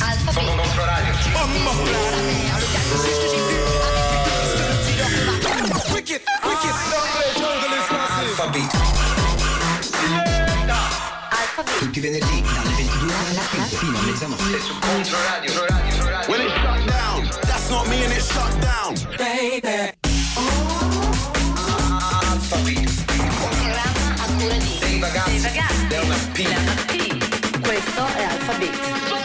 Alfa Beat. Controradio. Alfa Beat. Alfa Beat. Tutti i venerdì dalle 22 alla 5 fino a mezzanotte. Su Controradio. When it shut down, that's not me and it shut down. Alfa Beat. Un programma a cura di Dei ragazzi. Dei ragazzi. Della P. Questo è Alfa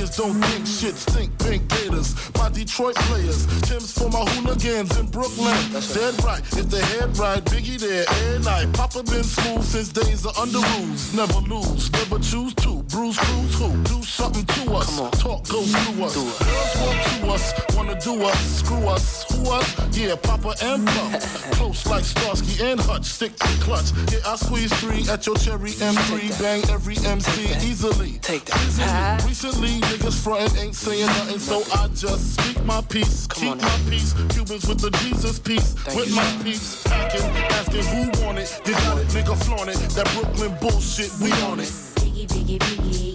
Niggas don't think shit stink. Pink gators. My Detroit players. Tim's for my hooligans in Brooklyn. Dead right. If the head right, Biggie there every night. Papa been smooth since days of under rules. Never lose. Never choose to. Bruise, cruise, who? Do something to us. Talk, go through us. Girls to us. Wanna do us. Screw us. Who us? Yeah, Papa and Pump. Close like Starsky and Hutch. Stick to clutch. Yeah, I squeeze three at your cherry M3. Bang every MC easily. Take that. Recently, niggas frontin' ain't saying nothing, so I just speak my peace. Keep on my peace. Cubans with the Jesus peace. with you, my peace. Packing, asking who want it. You got it, nigga, flaunt it. That Brooklyn bullshit, we on it biggie, biggie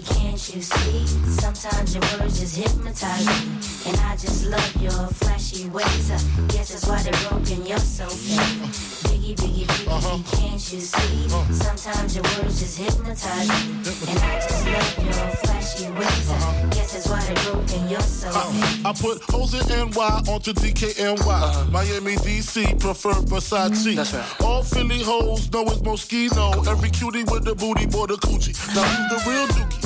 you see? Sometimes your words just hypnotize me. And I just love your flashy ways. I guess that's why they're broken, you're so fake. Biggie, biggie, biggie, uh-huh. can't you see? Uh-huh. Sometimes your words just hypnotize me. Uh-uh. And I just love your flashy ways. I guess that's why they're broken, you're so fake. Uh, I put hoes in NY onto DKNY. Miami, DC, prefer Versace. Mm-hmm. That's right. All Philly hoes know it's Moschino. Every cutie with the booty, boy, the coochie. Now who's the real dookie?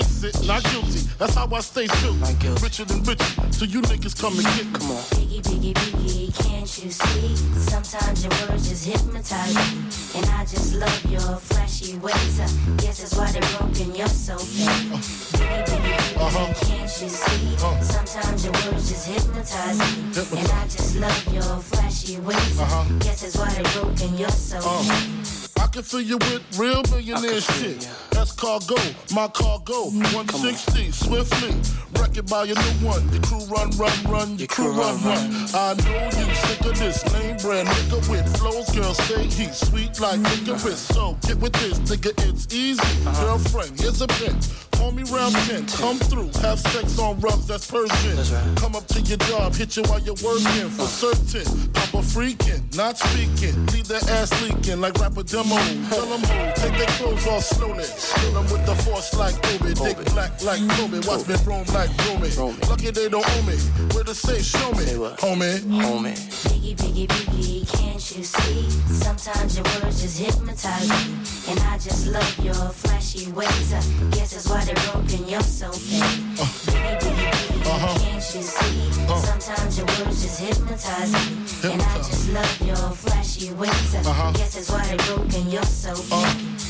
Face it, not guilty. That's how I stay true. Richer than rich, so you niggas come and get me. Come on. Biggie, biggie, biggie, can't you see? Sometimes your words just hypnotize me. And I just love your flashy ways. I guess that's why they're broken, you're so fake. Biggie, biggie, biggie, uh-huh. can't you see? Uh-huh. Sometimes your words just hypnotize me. And I just love your flashy ways. I uh-huh. guess that's why they're broken, you're so fake. Uh, I can fill you with real millionaire shit. That's cargo, my cargo. Mm, 160, swiftly. Wreck it by your new one. Your crew run, run, run. Your crew run, run. I know you sick of this lame brand nigga with flows. Girl, say he's sweet like licorice. So get with this, nigga, it's easy. Uh-huh. Girlfriend, here's a bitch. Call me round 10, come through, have sex on rubs, that's Persian. That's right. Come up to your job, hit you while you're working for uh. certain. Papa freaking, not speaking. Leave that ass leaking like rapper demo. Tell them who, take their clothes off slowly. Kill them with the force like Obi. Dick black like Kobe. Watch me roam like Romy. Romy. Lucky they don't own me. Where to say, show me. Say what? Homie. Homie. Biggie, biggie, biggie, can't you see? Sometimes your words just hypnotize me. And I just love your flashy ways. I guess that's why they're broken, you're so fake. Biggie, biggie, biggie, uh-huh. uh-huh. can't you see? Uh-huh. Sometimes your words just hypnotize me. And I just love your flashy ways. I guess that's why they're broken, you're so fake.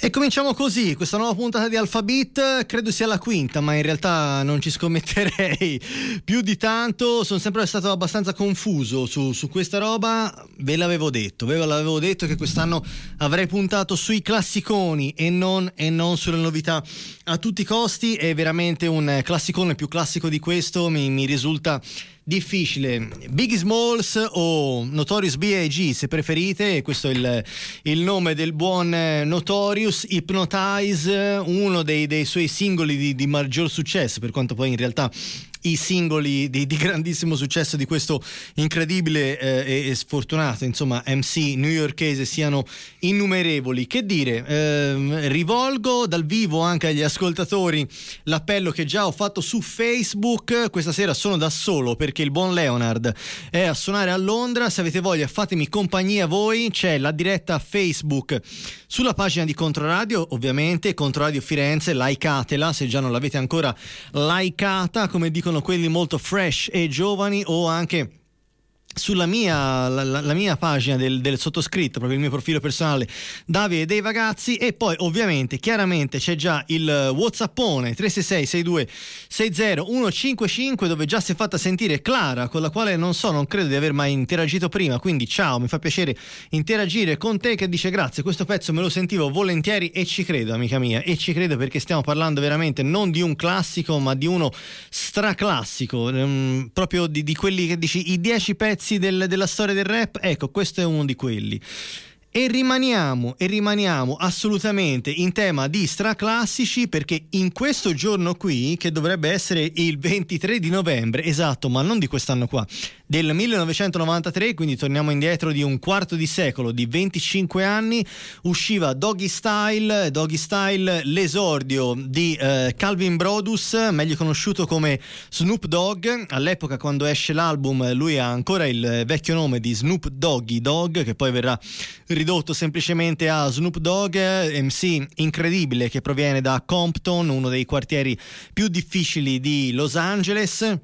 E cominciamo così, questa nuova puntata di Alphabet, credo sia la quinta, ma in realtà non ci scommetterei. Più di tanto, sono sempre stato abbastanza confuso su, su questa roba, ve l'avevo detto, ve l'avevo detto che quest'anno avrei puntato sui classiconi e non, e non sulle novità. A tutti i costi, è veramente un classicone più classico di questo, mi, mi risulta difficile. Biggie Smalls o Notorious B.I.G. se preferite, questo è il, il nome del buon eh, Notorious, Hypnotize, uno dei, dei suoi singoli di, di maggior successo, per quanto poi in realtà i singoli di, di, grandissimo successo di questo incredibile eh, e sfortunato insomma MC newyorkese siano innumerevoli. Che dire eh, rivolgo dal vivo anche agli ascoltatori l'appello che già ho fatto su Facebook. Questa sera sono da solo perché il buon Leonard è a suonare a Londra. Se avete voglia fatemi compagnia voi. C'è la diretta Facebook sulla pagina di Controradio ovviamente Controradio Firenze likeatela se già non l'avete ancora likeata. Come dico dicono quelli molto fresh e giovani o anche sulla mia, la, la mia pagina del, del, sottoscritto, proprio il mio profilo personale, Davide dei Ragazzi e poi ovviamente chiaramente c'è già il Whatsappone 366 62 60 155 dove già si è fatta sentire Clara con la quale non so, non credo di aver mai interagito prima, quindi ciao, mi fa piacere interagire con te che dice grazie, questo pezzo me lo sentivo volentieri e ci credo amica mia e ci credo perché stiamo parlando veramente non di un classico ma di uno straclassico, um, proprio di, di quelli che dici i 10 pezzi pezzi del, della storia del rap, ecco, questo è uno di quelli. E rimaniamo, e rimaniamo assolutamente in tema di straclassici perché in questo giorno qui, che dovrebbe essere il 23 di novembre, esatto, ma non di quest'anno qua, del 1993, quindi torniamo indietro di un quarto di secolo, di 25 anni, usciva Doggy Style, Doggy Style l'esordio di eh, Calvin Brodus, meglio conosciuto come Snoop Dogg, all'epoca quando esce l'album lui ha ancora il vecchio nome di Snoop Doggy Dogg che poi verrà ridotto semplicemente a Snoop Dogg, MC incredibile che proviene da Compton, uno dei quartieri più difficili di Los Angeles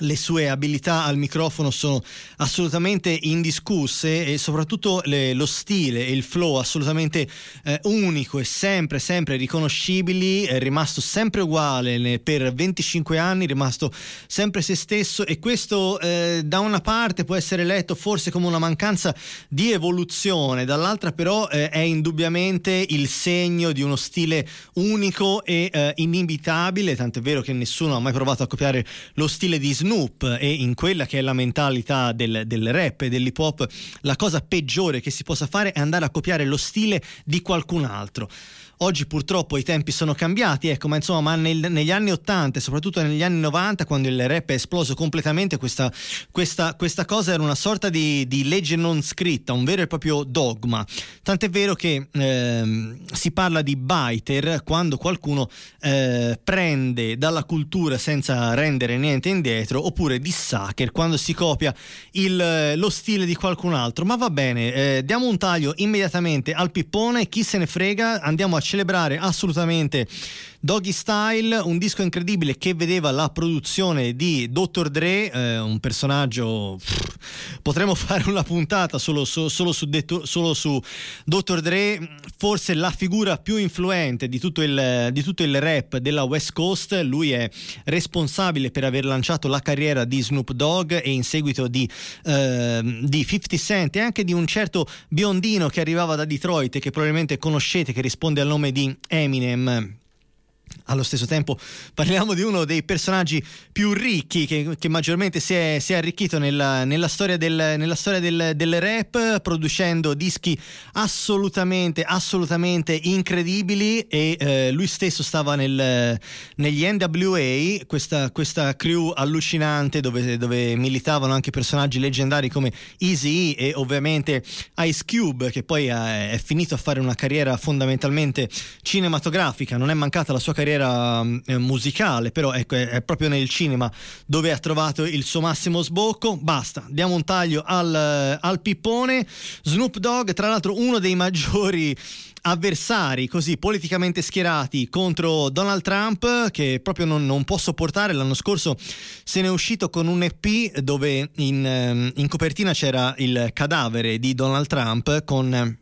le sue abilità al microfono sono assolutamente indiscusse e soprattutto le, lo stile e il flow assolutamente eh, unico e sempre sempre riconoscibili è rimasto sempre uguale per 25 anni rimasto sempre se stesso e questo eh, da una parte può essere letto forse come una mancanza di evoluzione dall'altra però eh, è indubbiamente il segno di uno stile unico e eh, inimitabile tant'è vero che nessuno ha mai provato a copiare lo stile di Snoop e in quella che è la mentalità del, del rap e dell'hip hop, la cosa peggiore che si possa fare è andare a copiare lo stile di qualcun altro. Oggi purtroppo i tempi sono cambiati, ecco, ma insomma, ma nel, negli anni 80 e soprattutto negli anni 90, quando il rap è esploso completamente, questa, questa, questa cosa era una sorta di, di, legge non scritta, un vero e proprio dogma. Tant'è vero che eh, si parla di biter quando qualcuno eh, prende dalla cultura senza rendere niente indietro, oppure di sucker quando si copia il, lo stile di qualcun altro. Ma va bene, eh, diamo un taglio immediatamente al pippone, chi se ne frega, andiamo a celebrare assolutamente Doggy Style, un disco incredibile che vedeva la produzione di Dr. Dre, eh, un personaggio. Pff, potremmo fare una puntata solo, so, solo, su detto, su Dr. Dre, forse la figura più influente di tutto, il, di tutto il rap della West Coast. Lui è responsabile per aver lanciato la carriera di Snoop Dogg e in seguito di, eh, di 50 Cent e anche di un certo biondino che arrivava da Detroit e che probabilmente conoscete, che risponde al nome di Eminem allo stesso tempo parliamo di uno dei personaggi più ricchi che, che maggiormente si è, si è arricchito nella, nella, storia, del, nella storia del, del, rap, producendo dischi assolutamente, assolutamente incredibili e eh, lui stesso stava nel, negli NWA, questa, questa crew allucinante dove, dove, militavano anche personaggi leggendari come Easy e ovviamente Ice Cube che poi è, è finito a fare una carriera fondamentalmente cinematografica, non è mancata la sua carriera eh, musicale, però ecco, è, proprio nel cinema dove ha trovato il suo massimo sbocco. Basta, diamo un taglio al, al pippone. Snoop Dogg, tra l'altro, uno dei maggiori avversari così politicamente schierati contro Donald Trump che proprio non, non può sopportare l'anno scorso se ne è uscito con un EP dove in, ehm, in copertina c'era il cadavere di Donald Trump con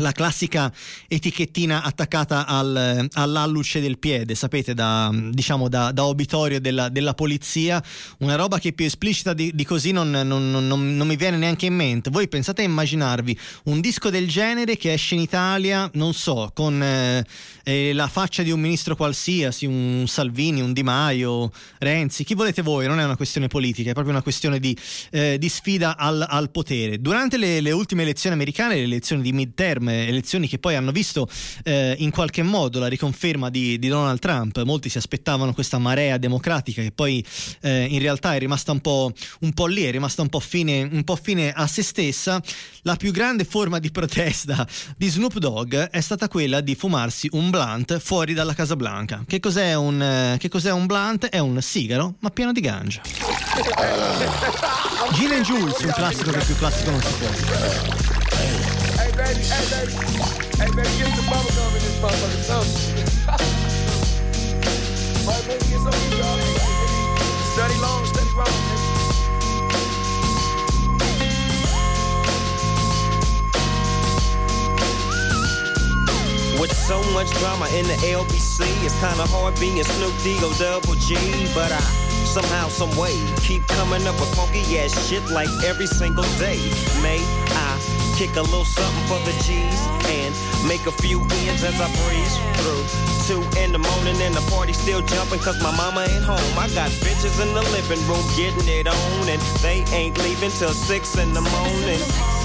la classica etichettina attaccata al, all'alluce del piede, sapete, da, diciamo da, da obitorio della, della, polizia, una roba che più esplicita di, di così non, non, non, non, mi viene neanche in mente. Voi pensate a immaginarvi un disco del genere che esce in Italia, non so, con eh, eh, la faccia di un ministro qualsiasi, un Salvini, un Di Maio, Renzi, chi volete voi, non è una questione politica, è proprio una questione di, eh, di sfida al, al, potere. Durante le, le ultime elezioni americane, le elezioni di midterm, elezioni che poi hanno visto eh, in qualche modo la riconferma di, di, Donald Trump. Molti si aspettavano questa marea democratica che poi eh, in realtà è rimasta un po', un po', lì, è rimasta un po, fine, un po' fine a se stessa. La più grande forma di protesta di Snoop Dogg è stata quella di fumarsi un blunt fuori dalla Casa Blanca. Che cos'è un, che cos'è un blunt? È un sigaro ma pieno di ganja. Gin and Jules, un classico che più classico non si può. Baby, hey baby, hey baby, get some bubble gum in this motherfucker, right, baby, get some of y'all. Study long, study wrong. With so much drama in the LBC, it's kinda hard being Snoop D-O double G, but I somehow, some way keep coming up with funky ass shit like every single day. May I Kick a little something for the G's and make a few ends as I breeze through. Two in the morning and the party still jumping cause my mama ain't home. I got bitches in the living room getting it on and they ain't leaving till six in the morning.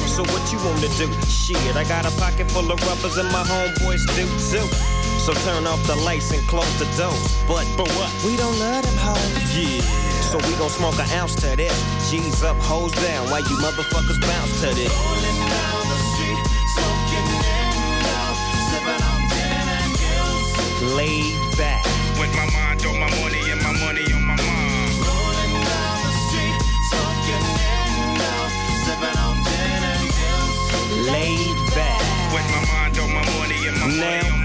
So what you wanna do? Shit, I got a pocket full of rubbers and my homeboys do too. So turn off the lights and close the doors. But, but what? We don't let them hoes. Yeah. So we gon' smoke an ounce to this. G's up, hoes down, Why you motherfuckers bounce to this. Rolling down the street, smoking in out, sipping on gin and gills. Laid back. With my mind on my money and my money on my mind. Rolling down the street, smoking in out, sipping on gin and gills. Laid back. With my mind on my money and my now, money on my mind.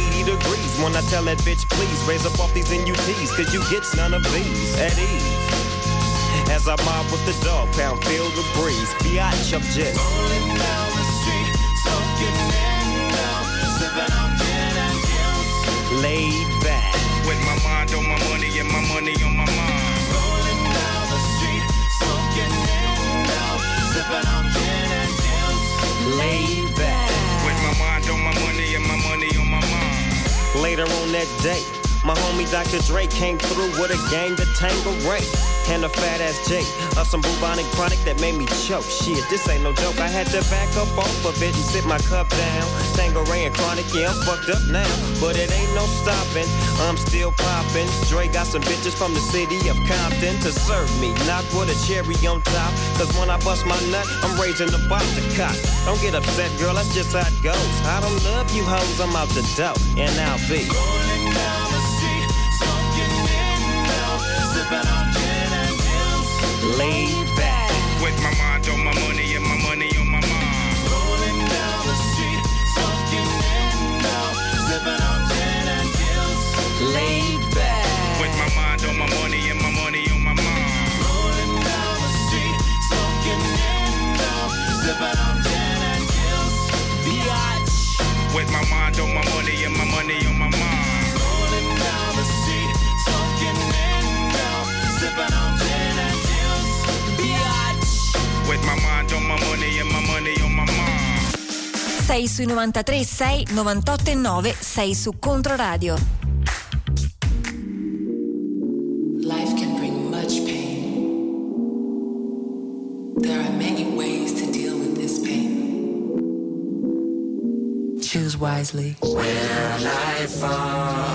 80 degrees when I tell that bitch, please raise up off these NUTs, cause you get none of these at ease. As I mob with the dog pound, feel the breeze. Biatch, just rolling down the street, smoking in now, sipping on gin and juice. Laid back. With my mind on my money and my money on my mind. Rolling down the street, smoking in now, sipping on gin and juice. Laid Later on that day, my homie Dr. Dre came through with a gang of Tango Ray and a fat ass J of some bubonic chronic that made me choke. Shit, this ain't no joke. I had to back up off of it and sit my cup down. Tangeray and chronic, yeah, I'm fucked up now, but it ain't no stopping. I'm still popping. Dre got some bitches from the city of Compton to serve me, not with a cherry on top. Cause when I bust my nut, I'm raising the bar to cock. Don't get upset, girl, that's just how it goes. I don't love you hoes, I'm out the dough, and I'll be rolling down the street, smoking in now, sipping on laid back. With my mind on my money and my money on my mind. Rolling down the street, smoking in now, sipping on gin and gills. Laid back. With my mind on my money and my money on my mind. Rolling down the street, smoking in now, sipping on gin and gills. Biatch. With my mind on my money and my money on my mind. Rolling down the street, smoking in now, sipping on 6 sui 93 6 98 e 9 6 su Controradio. Life can bring much pain. There are many ways to deal with this pain. Choose wisely. Where life falls.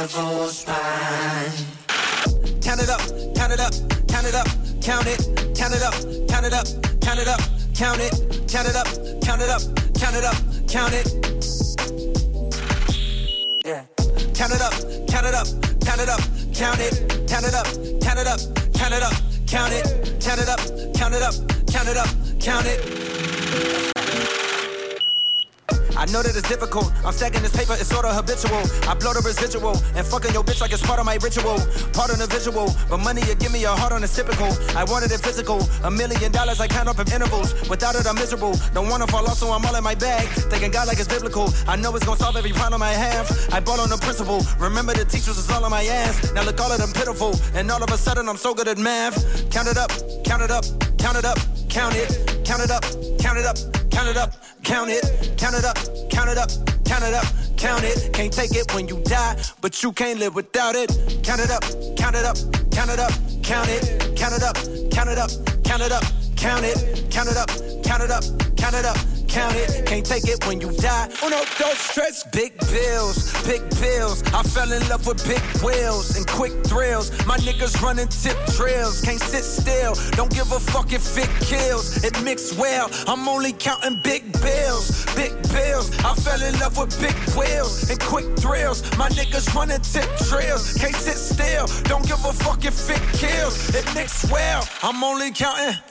Devil's Count it up, count it up, count it up, count it, count it up, count it up, count it up, count it, count it up, count it up, count it up, count it. Yeah. Count it up, count it up, count it up, count it, count it up, count it up, count it up, count it, count it up, count it up, count it up, count it. I know that it's difficult. I'm stacking this paper, it's sorta habitual. I blow the residual and fucking your bitch like it's part of my ritual. Part of the visual, but money you give me a heart on it's typical. I wanted it physical. A million dollars I count up in intervals. Without it, I'm miserable. Don't wanna fall off, so I'm all in my bag. Thinking God like it's biblical. I know it's gonna solve every problem I have. I bought on the principle. Remember the teachers was all on my ass. Now look all of them pitiful. And all of a sudden I'm so good at math. Count it up, count it up, count it up, count it, count it up, count it up, count it up, count it, count it up, count it up, count it up, count it. Can't take it when you die, but you can't live without it. Count it up, count it up, count it up, count it, count it up, count it up, count it up, count it, count it up, count it up, count it up. Can't take it when you die. Uno, dos, stress, big bills, big bills. I fell in love with big wheels and quick thrills. My niggas running tip drills, can't sit still. Don't give a fuck if it kills. It mixed well. I'm only counting big bills, big bills. I fell in love with big wheels and quick thrills. My niggas running tip drills, can't sit still. Don't give a fuck if it kills. It mixed well. I'm only counting.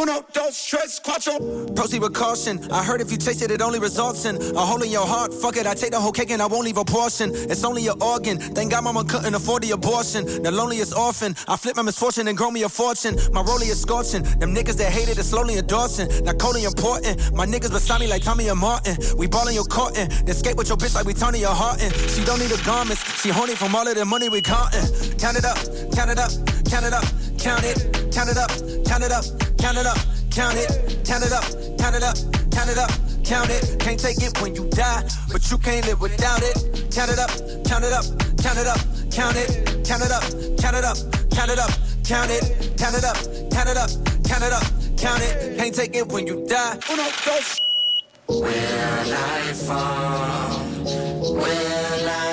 Uno, dos, tres, cuatro. Proceed with caution. I heard if you taste it, it only results in a hole in your heart. Fuck it, I take the whole cake and I won't leave a portion. It's only an organ. Thank God mama couldn't afford the abortion. The loneliest orphan. I flip my misfortune and grow me a fortune. My rollie is scorching. Them niggas that hated it slowly endorsing. Not coldly important. My niggas beside me like Tommy and Martin. We ballin' your cotton. Then skate with your bitch like we Tony your Harton. She don't need the garments. She horny from all of the money we countin'. Count it up, count it up, count it up, count it, count it up, count it up, count it up, count it, count it up, count it up, count it up, count it. Can't take it when you die, but you can't live without it. Count it up, count it up, count it up, count it, count it up, count it up, count it up, count it, count it up, count it up, count it up, count it. Can't take it when you die. Uno, dos. Will I fall? Will I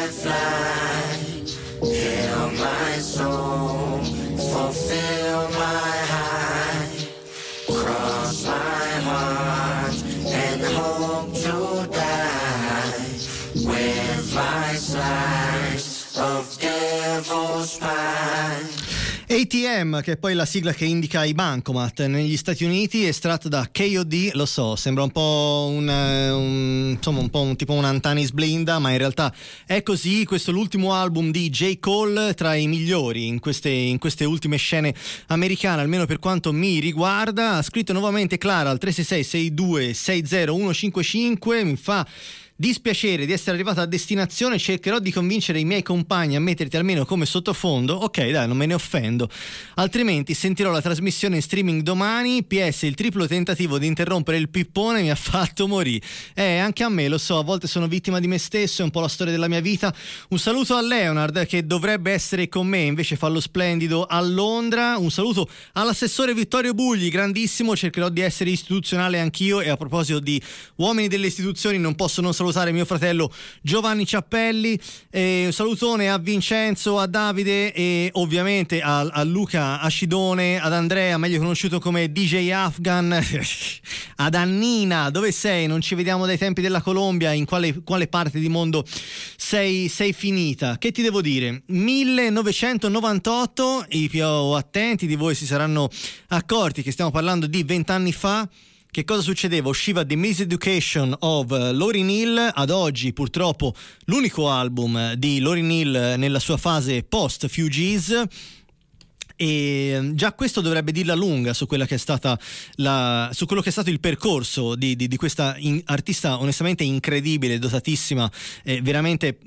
ATM, che è poi la sigla che indica i bancomat negli Stati Uniti, estratto da KOD, lo so, sembra un po' un, eh, un insomma un po' un, tipo un Antanis Blinda, ma in realtà è così. Questo è l'ultimo album di J. Cole, tra i migliori in queste, in queste ultime scene americane, almeno per quanto mi riguarda. Ha scritto nuovamente Clara al 366 62 60155, mi fa dispiacere di essere arrivato a destinazione, cercherò di convincere i miei compagni a metterti almeno come sottofondo. Ok, dai, non me ne offendo. Altrimenti sentirò la trasmissione in streaming domani. PS, il triplo tentativo di interrompere il pippone mi ha fatto morire. Eh, anche a me, lo so, a volte sono vittima di me stesso, è un po' la storia della mia vita. Un saluto a Leonard che dovrebbe essere con me, invece fa lo splendido a Londra. Un saluto all'assessore Vittorio Bugli, grandissimo, cercherò di essere istituzionale anch'io e a proposito di uomini delle istituzioni non posso non salutare mio fratello Giovanni Ciappelli, e un salutone a Vincenzo, a Davide e ovviamente a, a Luca Ascidone, ad Andrea, meglio conosciuto come DJ Afghan, ad Annina, dove sei? Non ci vediamo dai tempi della Colombia, in quale, quale parte di mondo sei, sei finita? Che ti devo dire? 1998, i più attenti di voi si saranno accorti che stiamo parlando di vent'anni fa. Che cosa succedeva? Usciva The Miseducation of Lauryn Hill, ad oggi purtroppo l'unico album di Lauryn Hill nella sua fase post Fugees. E già questo dovrebbe dirla lunga su, la, su quello che è stato il percorso di, di, di questa in, artista onestamente incredibile, dotatissima, eh, veramente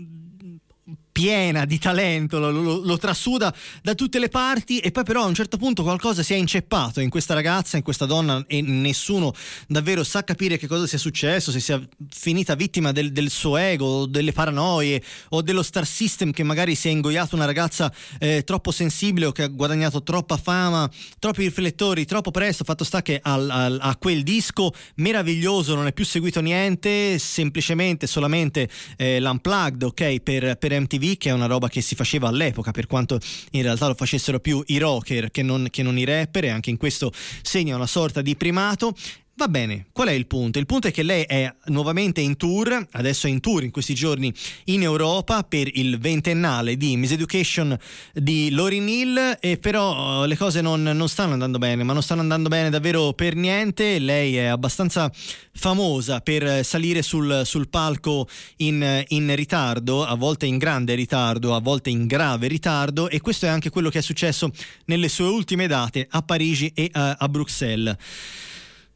piena di talento, lo, lo- lo trasuda da tutte le parti e poi però a un certo punto qualcosa si è inceppato in questa ragazza, in questa donna e nessuno davvero sa capire che cosa sia successo, se sia finita vittima del, del suo ego, delle paranoie o dello star system che magari si è ingoiato una ragazza eh, troppo sensibile o che ha guadagnato troppa fama, troppi riflettori, troppo presto, fatto sta che al- al- a quel disco meraviglioso non è più seguito niente, semplicemente solamente eh, l'unplugged, ok, per, per MTV, che è una roba che si faceva all'epoca, per quanto in realtà lo facessero più i rocker che non, che non i rapper, e anche in questo segna una sorta di primato. Va bene, qual è il punto? Il punto è che lei è nuovamente in tour, adesso è in tour in questi giorni in Europa per il ventennale di Miss Education di Lauryn Hill e però eh, le cose non, non stanno andando bene, ma non stanno andando bene davvero per niente. Lei è abbastanza famosa per salire sul, sul palco in, in ritardo, a volte in grande ritardo, a volte in grave ritardo e questo è anche quello che è successo nelle sue ultime date a Parigi e a, a Bruxelles.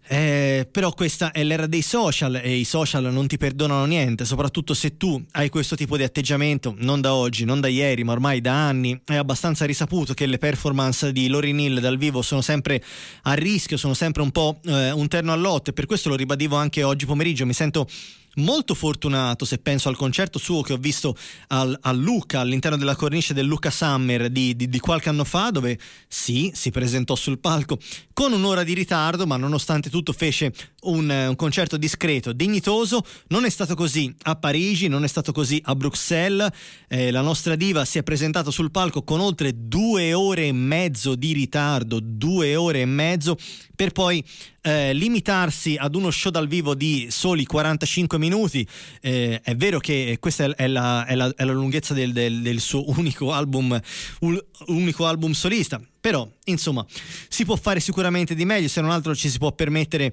Eh, però questa è l'era dei social e i social non ti perdonano niente, soprattutto se tu hai questo tipo di atteggiamento, non da oggi, non da ieri, ma ormai da anni. È abbastanza risaputo che le performance di Lauryn Hill dal vivo sono sempre a rischio, sono sempre un po' eh, un terno all'otto e per questo lo ribadivo anche oggi pomeriggio. Mi sento molto fortunato se penso al concerto suo che ho visto al, a Lucca all'interno della cornice del Lucca Summer di, di- di qualche anno fa dove sì si presentò sul palco con un'ora di ritardo ma nonostante tutto fece un, un concerto discreto dignitoso. Non è stato così a Parigi non è stato così a Bruxelles. Eh, la nostra diva si è presentata sul palco con oltre due ore e mezzo di ritardo due ore e mezzo per poi eh, limitarsi ad uno show dal vivo di soli 45 minuti. Eh, è vero che questa è, la, è la- è la lunghezza del, del- del suo unico album, ul- unico album solista. Però, insomma, si può fare sicuramente di meglio, se non altro ci si può permettere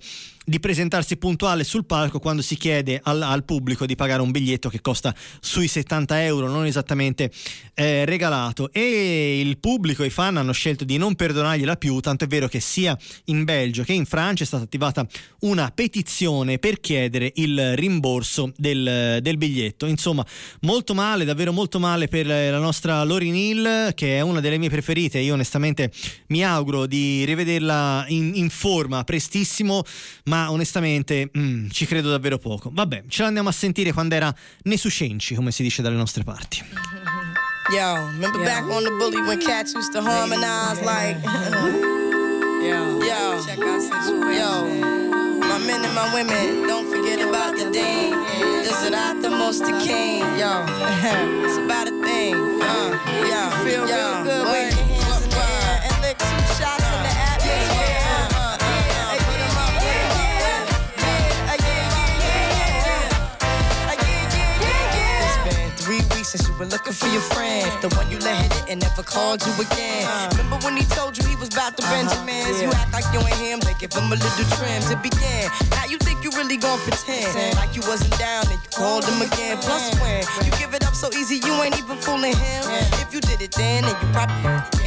di presentarsi puntuale sul palco quando si chiede al, al pubblico di pagare un biglietto che costa sui 70 euro, non esattamente eh, regalato. E il pubblico, i fan hanno scelto di non perdonargliela più, tanto è vero che sia in Belgio che in Francia è stata attivata una petizione per chiedere il rimborso del, del biglietto. Insomma, molto male, davvero molto male per la nostra Lauryn Hill, che è una delle mie preferite. Io onestamente mi auguro di rivederla in, in forma prestissimo, ma onestamente mm, ci credo davvero poco. Vabbè, ce l'andiamo a sentire quando era Nesucenci, come si dice dalle nostre parti. Yo, remember back on the bully when cats used to harmonize like. yo, yo, check out Yo, my men and my women, don't forget about the dean. This is not the most the king. Yo, it's about a thing. Uh, yo, feel real good. Wave were looking for your friend. The one you let hit it and never called you again. Uh-huh. Remember when he told you he was about to uh-huh. Benjamins? You act like you ain't him, they give him a little trim to begin. Now you think you really gon' pretend like you wasn't down and you called him again. Plus when you give it up so easy, you ain't even fooling him. If you did it then, then you probably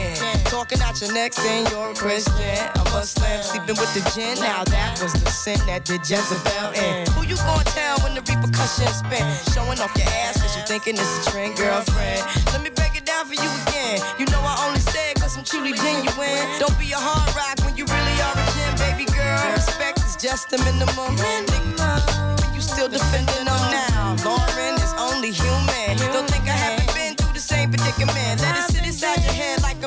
Talking out your neck saying you're a Christian, i a Muslim, sleeping with the gin. Now that was the sin that did Jezebel in. Who you gonna tell when the repercussions spin? Showing off your ass cause you thinking it's a trend, girlfriend. Let me break it down for you again. You know I only say it cause I'm truly genuine. Don't be a hard rock when you really are a gem, baby girl. Respect is just the minimum. Nigga, you still defending them now. Lauren is only human. Don't think I haven't been through the same predicament. Let it sit inside your head a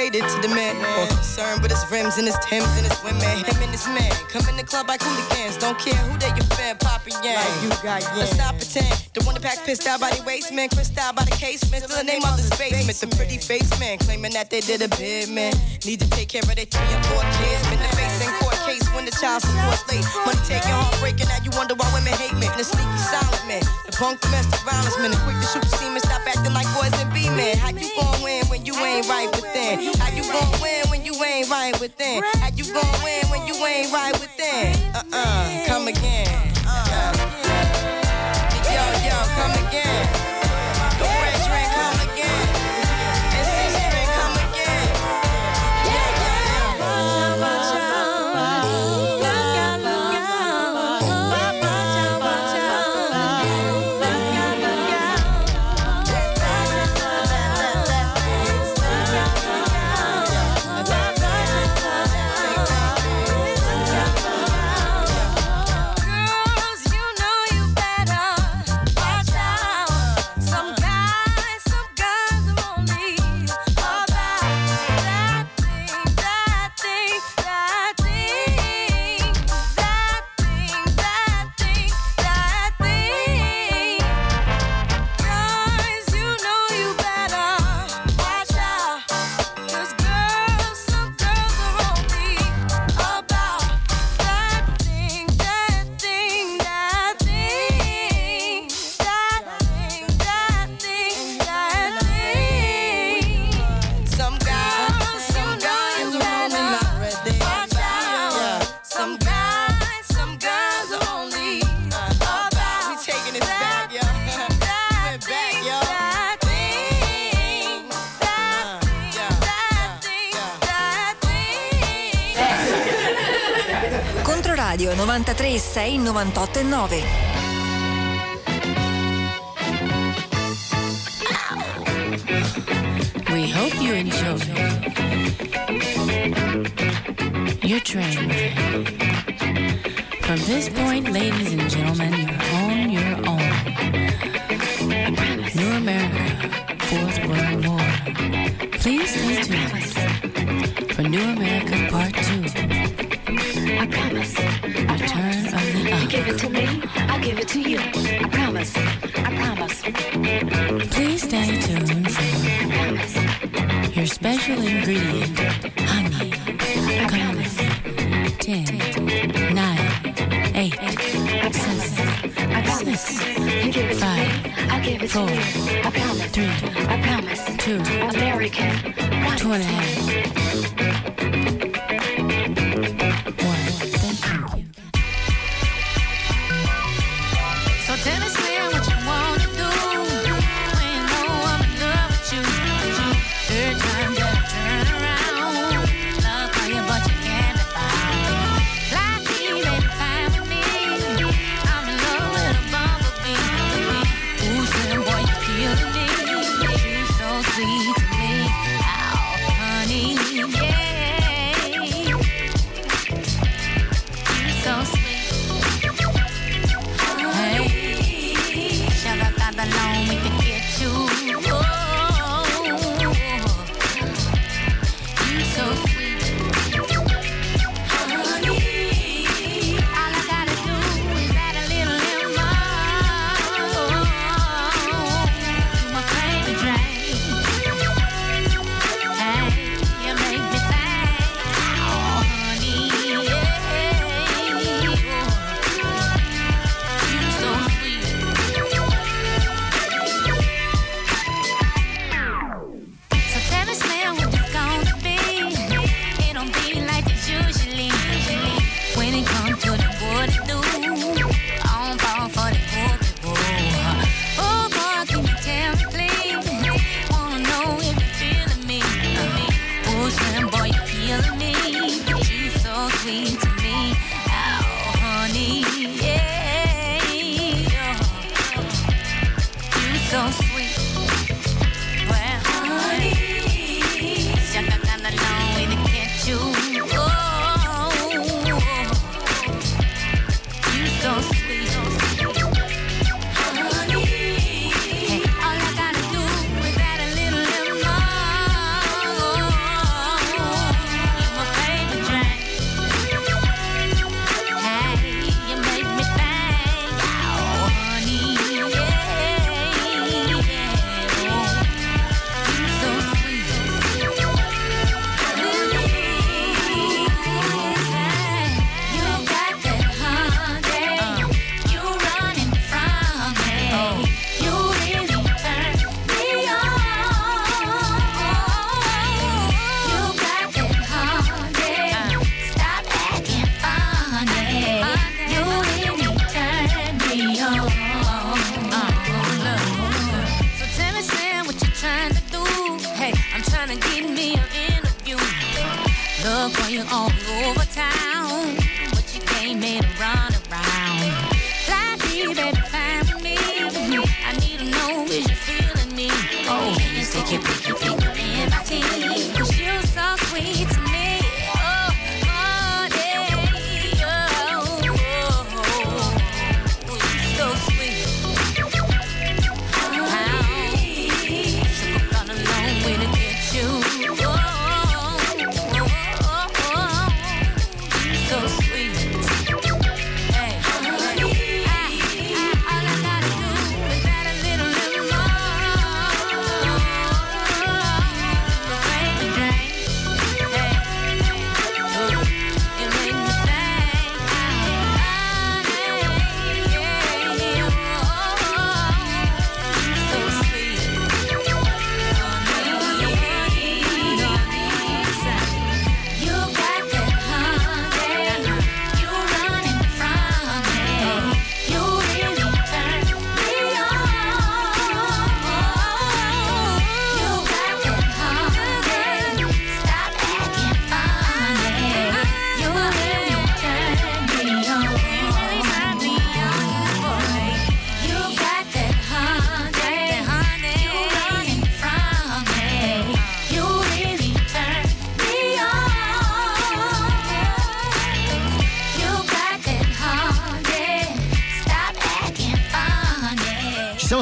catered to the man. More concerned with his rims and his Timbs and his women. Him and his man come in the club like hooligans. Don't care who they your fan, Papa Yang. Like you got yeah. Let's not pretend. The one that pack pissed out by the waist man, crissed out by the casement. Still the name of this basement. The pretty face man claiming that they did a bid man. Need to take care of their three and four kids. Been the face in court case when the child support's late. Money taking, heart breaking. Now you wonder why women hate men. The sneaky silent man. The punk domestic violence man. The quick to shoot the semen. Stop acting like boys and be men. How you gon' win when you ain't right within? How you gon' win when you ain't right within? How you gon' win when you ain't right within? Uh-uh, come again. 93 6 98 e 9. We hope you enjoy your train. From this point, I promise. three, I promise. two, American. two and a half.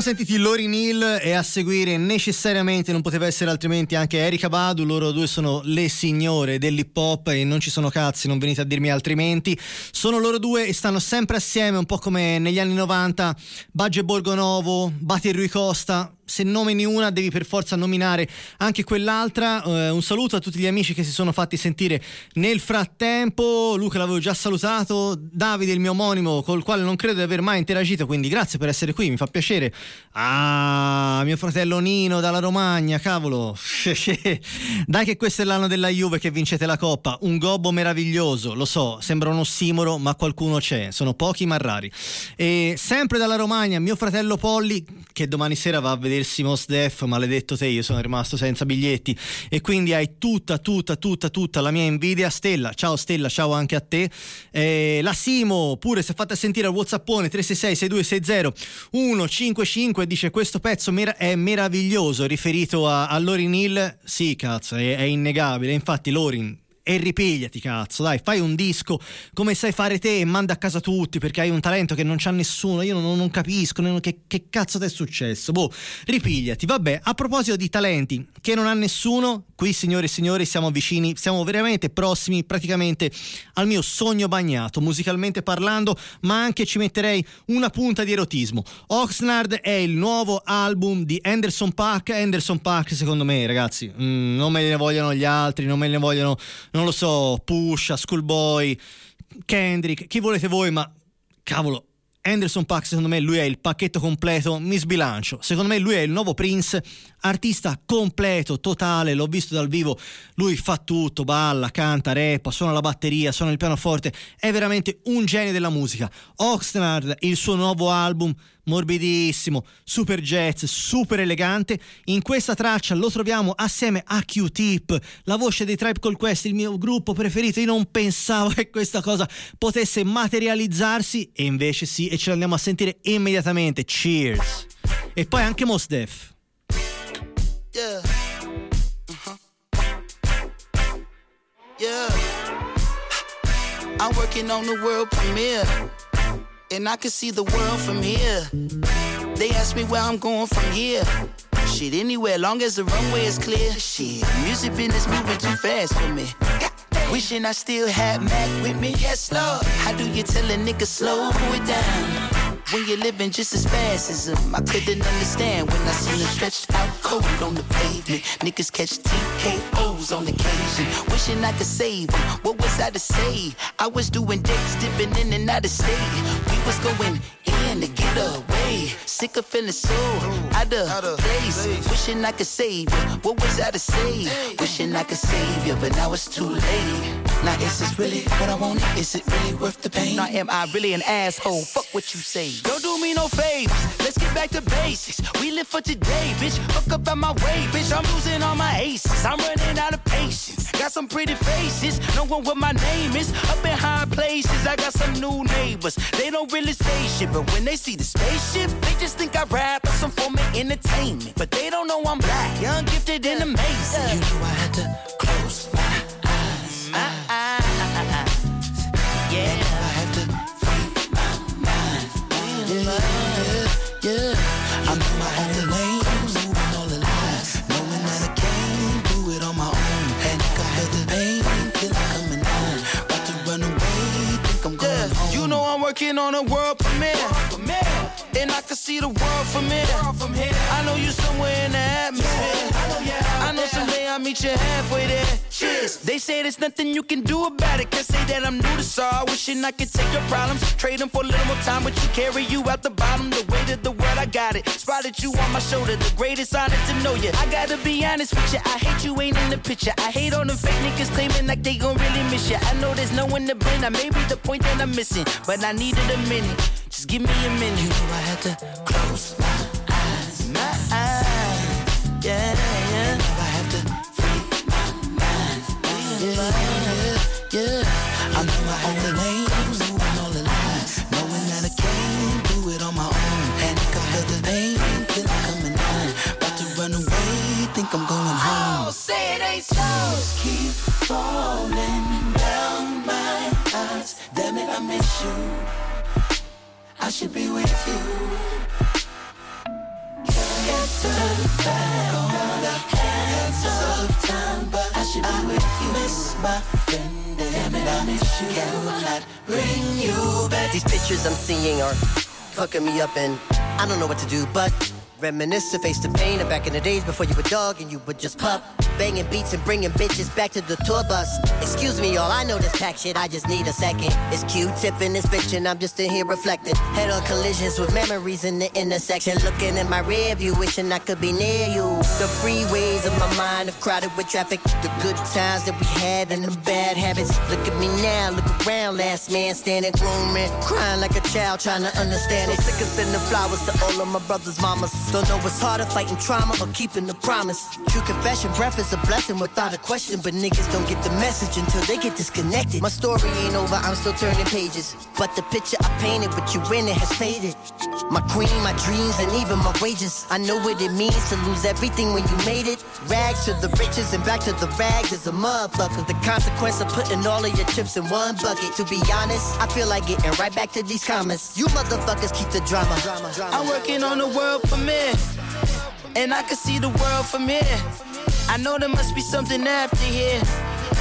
Sentiti Lori Neal e a seguire necessariamente non poteva essere altrimenti anche Erika Badu, loro due sono le signore dell'hip hop e non ci sono cazzi, non venite a dirmi altrimenti. Sono loro due e stanno sempre assieme, un po' come negli anni 90, Baggio Borgonovo, Bati e Rui Costa. Se nomini una devi per forza nominare anche quell'altra. Eh, un saluto a tutti gli amici che si sono fatti sentire nel frattempo. Luca l'avevo già salutato, Davide il mio omonimo col quale non credo di aver mai interagito, quindi grazie per essere qui, mi fa piacere. Ah, mio fratello Nino dalla Romagna, cavolo. Dai che questo è l'anno della Juve che vincete la Coppa, un gobbo meraviglioso, lo so, sembra un ossimoro, ma qualcuno c'è, sono pochi ma rari. E sempre dalla Romagna, mio fratello Polli che domani sera va a vedersi Def, maledetto te, io sono rimasto senza biglietti e quindi hai tutta, tutta, tutta, tutta la mia invidia. Stella, ciao Stella, ciao anche a te. Eh, la Simo pure si è fatta sentire al Whatsappone 366 6260 155 dice questo pezzo mer- è meraviglioso riferito a, a Lorin Hill. Sì, cazzo, è, è innegabile. Infatti Lorin e ripigliati cazzo dai fai un disco come sai fare te e manda a casa tutti perché hai un talento che non c'ha nessuno io non, non capisco non- che, che cazzo ti è successo? Boh ripigliati. Vabbè a proposito di talenti che non ha nessuno qui signore e signori siamo vicini siamo veramente prossimi praticamente al mio sogno bagnato musicalmente parlando ma anche ci metterei una punta di erotismo. Oxnard è il nuovo album di Anderson Paak. Anderson Paak secondo me ragazzi mm, non me ne vogliono gli altri non me ne vogliono non lo so, Pusha, Schoolboy, Kendrick, chi volete voi, ma cavolo, Anderson Paak secondo me lui è il pacchetto completo, mi sbilancio, secondo me lui è il nuovo Prince, artista completo, totale, l'ho visto dal vivo, lui fa tutto, balla, canta, rappa, suona la batteria, suona il pianoforte, è veramente un genio della musica. Oxnard, il suo nuovo album, morbidissimo, super jazz, super elegante. In questa traccia lo troviamo assieme a Q-Tip, la voce dei Tribe Called Quest, il mio gruppo preferito. Io non pensavo che questa cosa potesse materializzarsi e invece sì, e ce l'andiamo a sentire immediatamente. Cheers! E poi anche Mos Def. Yeah. Uh-huh. Yeah. I'm working on the world premiere. And I can see the world from here. They ask me where I'm going from here. Shit, anywhere, long as the runway is clear. Shit, music business moving too fast for me. Wishing I still had Mac with me. Yes, Lord. How do you tell a nigga slow it down? When you're living just as fast as him, I couldn't understand when I seen him stretched out cold on the pavement. Niggas catch TKOs on occasion. Wishing I could save him. What was I to say? I was doing dates, dipping in and out of state. We was going in to get away. Sick of feeling so out of place. Wishing I could save you. What was I to say? Wishing I could save you, but now it's too late. Now is this really what I want? Is it really worth the pain? Now am I really an asshole? Fuck what you say. Don't do me no favors. Let's get back to basics. We live for today, bitch. Fuck up out my way, bitch. I'm losing all my aces. I'm running out of patience. Got some pretty faces. No one what my name is. Up in high places. I got some new neighbors. They don't really say shit, but when they see the spaceship, they just think I rap or some form of entertainment. But they don't know I'm black, young, gifted, and amazing. You know I had to working on a world premiere. And I can see the world from here. I know you somewhere in the atmosphere. I know someday I'll meet you halfway there. Cheers. They say there's nothing you can do about it. Can't say that I'm new to sorrow. Wishing I could take your problems, trade them for a little more time. But you carry you out the bottom. The weight of the world, I got it. Spotted you on my shoulder. The greatest honor to know you. I gotta be honest with you. I hate you ain't in the picture. I hate all the fake niggas claiming like they gon' really miss you. I know there's no one to blame. I may be the point that I'm missing, but I needed a minute. Just give me a minute. You know I had to close my eyes. My eyes. Yeah, Yeah, yeah. I'm my all the lines, knowing that I can't do it on my own. And I the pain to run away, think I'm going home. Say it ain't so. Keep falling down my eyes. Damn it, I miss you. I should be with you. Can't turn back on the hands of time, but I should be with you. My friend, it, I. Cannot bring you back. These pictures I'm seeing are fucking me up and I don't know what to do but reminisce to face the pain of back in the days before you were dog and you would just pup. Banging beats and bringing bitches back to the tour bus. Excuse me, all I know this pack shit, I just need a second. It's Q-tip in this bitch and I'm just in here reflecting. Head on collisions with memories in the intersection. Looking in my rear view, wishing I could be near you. The freeways of my mind are crowded with traffic. The good times that we had and the bad habits. Look at me now, look around, last man standing grooming. Crying like a child trying to understand it. Sick of sending flowers to all of my brothers' mamas. Don't know what's harder, fighting trauma or keeping the promise. True confession, breath is a blessing without a question. But niggas don't get the message until they get disconnected. My story ain't over, I'm still turning pages. But the picture I painted with you in it has faded. My queen, my dreams, and even my wages. I know what it means to lose everything when you made it. Rags to the riches and back to the rags is a motherfucker. The consequence of putting all of your chips in one bucket. To be honest, I feel like getting right back to these comments. You motherfuckers keep the drama. I'm working on a world premiere, and I can see the world from here. I know there must be something after here.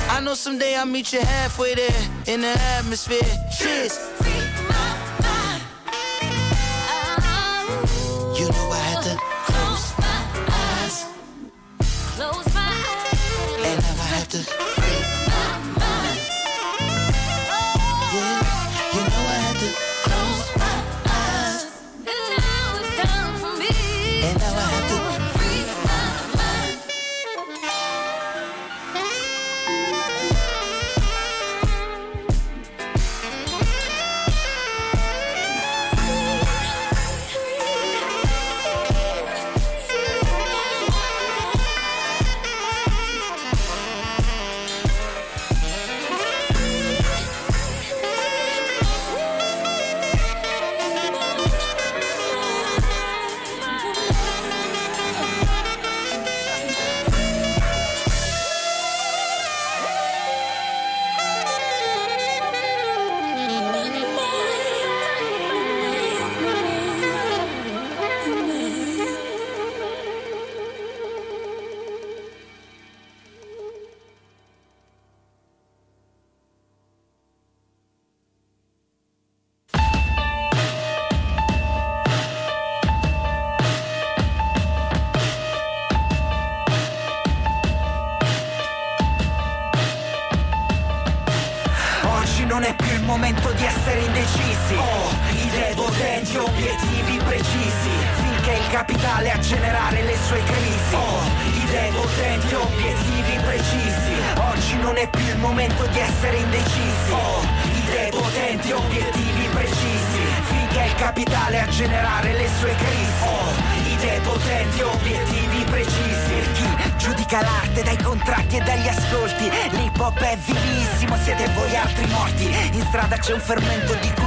I know someday I'll meet you halfway there in the atmosphere. Cheers. Uh-huh. You know I had to close my eyes, Close my eyes. and now I have to momento di essere indecisi. Ho idee potenti, obiettivi precisi. Finché il capitale a generare le sue crisi. Ho idee potenti, obiettivi precisi. Oggi non è più il momento di essere indecisi. Ho idee potenti, obiettivi precisi. Finché il capitale a generare le sue crisi. Ho idee potenti, obiettivi precisi. Per chi giudica l'arte dai contratti e dagli ascolti. L'hip hop è vivissimo, siete voi altri morti. In strada c'è un fermento di cui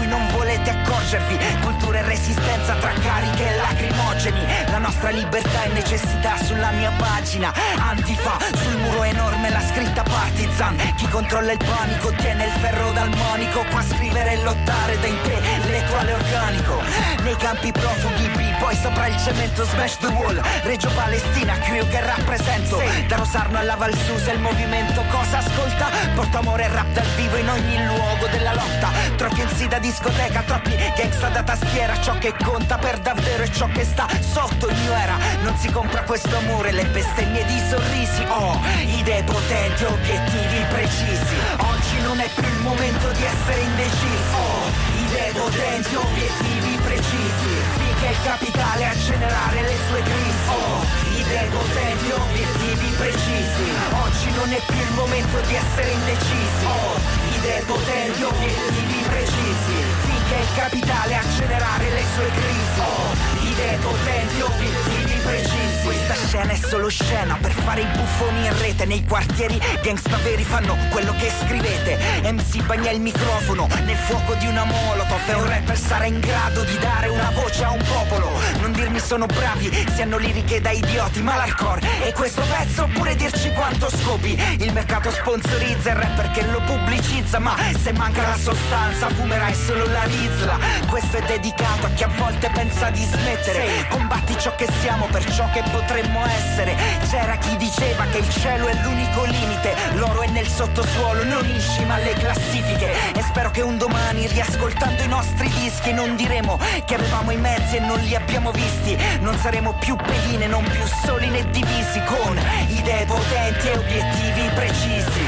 non volete accorgervi. Cultura e resistenza tra cariche e lacrimogeni. La nostra libertà e necessità sulla mia pagina. Antifa, sul muro enorme la scritta partisan. Chi controlla il panico tiene il ferro dal monico. Qua scrivere e lottare da intellettuale organico. Nei campi profughi, B, poi sopra il cemento smash the wall. Reggio Palestina, crew che rappresento. Da Rosarno alla Val Susa il movimento cosa ascolta? Porta amore e rap dal vivo in ogni luogo della lotta. Troppi MC da discoteca, troppi gangsta da tastiera. Ciò che conta per davvero è ciò che sta sotto il mio era. Non si compra questo amore, le bestemmie di sorrisi. Ho idee potenti, obiettivi precisi. Oggi non è più il momento di essere indecisi. Ho idee potenti, obiettivi precisi. Finché il capitale a generare le sue crisi. Ho idee potenti, obiettivi precisi. Oggi non è più il momento di essere indecisi. Ho idee potenti, obiettivi precisi. Finché il capitale a generare le sue crisi. Ho idee potenti, obiettivi precisi. Questa scena è solo scena per fare i buffoni in rete. Nei quartieri gangsta veri fanno quello che scrivete. MC bagna il microfono nel fuoco di una molotov. E un rapper sarà in grado di dare una voce a un popolo. Non dirmi sono bravi, si hanno liriche da idioti, ma l'hardcore e questo pezzo oppure dirci quanto scopi. Il mercato sponsorizza il rapper che lo pubblicizza, ma se manca la sostanza fumerai solo la rizla. Questo è dedicato a chi a volte pensa di smettere. Combatti ciò che siamo per ciò che potremmo essere. C'era chi diceva che il cielo è l'unico limite, l'oro è nel sottosuolo, non in cima alle classifiche. E spero che un domani, riascoltando i nostri dischi, non diremo che avevamo i mezzi e non li abbiamo visti. Non saremo più pedine, non più soli né divisi, con idee potenti e obiettivi precisi.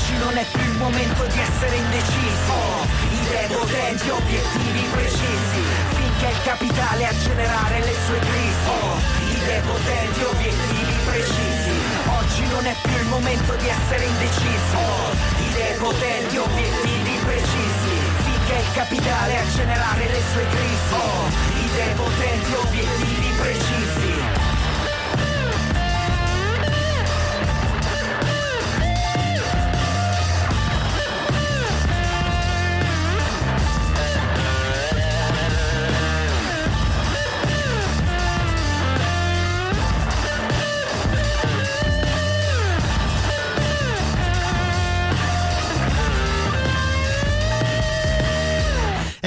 Oggi non è più il momento di essere indecisi. Ho idee potenti obiettivi precisi. Finché il capitale a generare le sue crisi. Ho idee potenti obiettivi precisi. Oggi non è più il momento di essere indecisi. Ho idee potenti obiettivi precisi. Finché il capitale a generare le sue crisi. Idee potenti obiettivi precisi.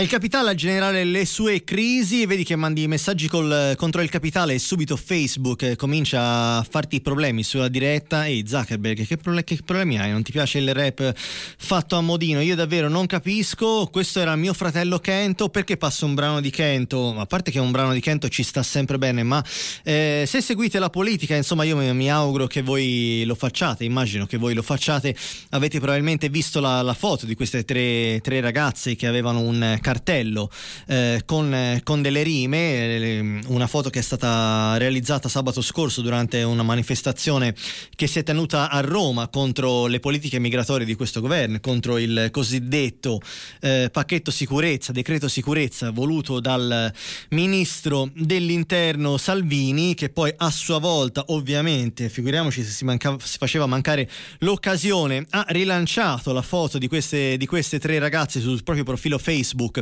Il capitale a generare le sue crisi, vedi che mandi messaggi col, contro il capitale e subito Facebook comincia a farti problemi sulla diretta. Ehi Zuckerberg, che, prole- che problemi hai? Non ti piace il rap fatto a modino? Io davvero non capisco. Questo era mio fratello Kento, perché passa un brano di Kento? A parte che un brano di Kento ci sta sempre bene, ma eh, se seguite la politica, insomma io mi, mi auguro che voi lo facciate, immagino che voi lo facciate. Avete probabilmente visto la, la foto di queste tre, tre ragazze che avevano un cartello eh, con, con, delle rime, eh, una foto che è stata realizzata sabato scorso durante una manifestazione che si è tenuta a Roma contro le politiche migratorie di questo governo, contro il cosiddetto eh, pacchetto sicurezza, decreto sicurezza voluto dal ministro dell'interno Salvini, che poi a sua volta ovviamente, figuriamoci se si, mancava, si faceva mancare l'occasione, ha rilanciato la foto di queste, di queste tre ragazze sul proprio profilo Facebook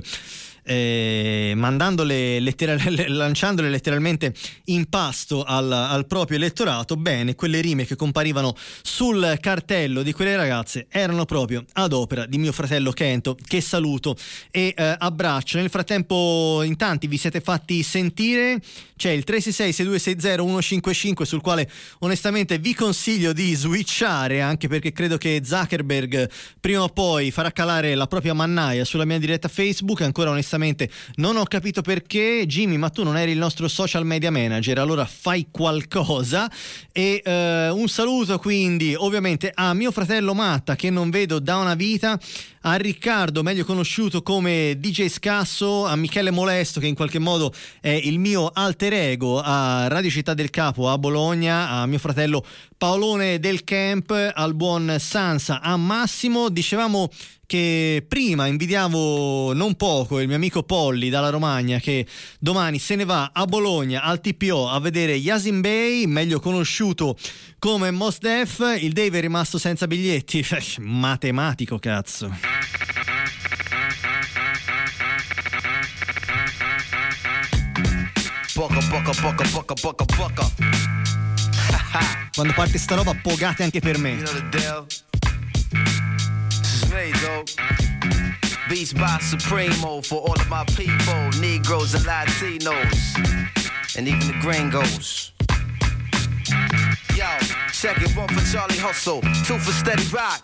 eh, mandandole letteral- lanciandole letteralmente in pasto al, al, proprio elettorato, bene, quelle rime che comparivano sul cartello di quelle ragazze erano proprio ad opera di mio fratello Kento, che saluto e eh, abbraccio. Nel frattempo, in tanti vi siete fatti sentire, c'è il 366-6260-155 sul quale onestamente vi consiglio di switchare, anche perché credo che Zuckerberg prima o poi farà calare la propria mannaia sulla mia diretta Facebook, ancora onestamente non ho capito perché. Jimmy, ma tu non eri il nostro social media manager, allora fai qualcosa. E eh, un saluto quindi ovviamente a mio fratello Matta che non vedo da una vita, a Riccardo, meglio conosciuto come DJ Scasso, a Michele Molesto che in qualche modo è il mio alter ego, a Radio Città del Capo a Bologna, a mio fratello Paolone del Camp, al buon Sansa, a Massimo. Dicevamo che prima invidiavo non poco il mio amico Polli dalla Romagna che domani se ne va a Bologna al TPO a vedere Yasin Bey, meglio conosciuto come Mos Def. Il Dave è rimasto senza biglietti. Matematico, cazzo. Poco, poco, poco, poco, poco, poco. Quando parte sta roba pogate anche per me. You know Beats by Supremo for all of my people, Negroes and Latinos, and even the gringos. Yo, check it, one for Charlie Hustle, two for Steady Rock,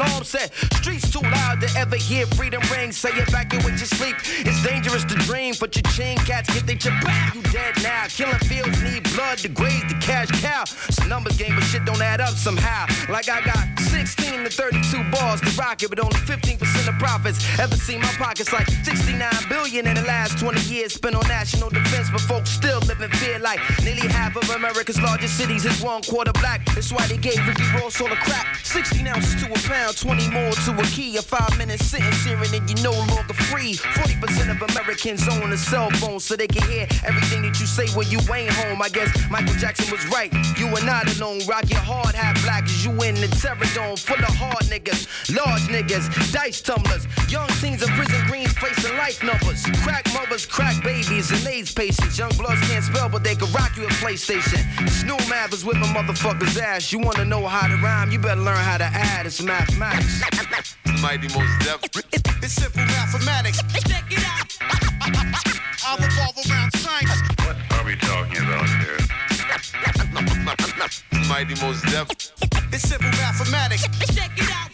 alarm set. Streets too loud to ever hear freedom ring. Say evacuate your sleep. It's dangerous to dream, but your chain cats get they chip back. You dead now. Killing fields need blood to graze the cash cow. It's a numbers game, but shit don't add up somehow. Like I got 16 to 32 bars to rock it, but only 15% of profits. Ever seen my pockets like 69 billion in the last 20 years spent on national defense, but folks still live in fear like nearly half of America's largest cities is one quarter black. That's why they gave Ricky Ross all the crap. 16 ounces to a pound, 20 more to a key. A five minute sentence hearing and you no longer free. 40% of Americans own a cell phone so they can hear everything that you say when you ain't home. I guess Michael Jackson was right. You are not alone. Rock your hard hat black you in the terror dome full of hard niggas, large niggas, dice tumblers, young teens in prison greens facing life numbers, crack mothers, crack babies, and AIDS patients. Young bloods can't spell, but they can rock you a PlayStation. Snoop math is whipping motherfuckers' ass. You wanna know how to rhyme? You better learn how to add. It's mathematics. Mighty most def. It's simple mathematics. Check it out. I revolve around science. What are we talking about here? Mighty most def. It's simple mathematics. Check it out.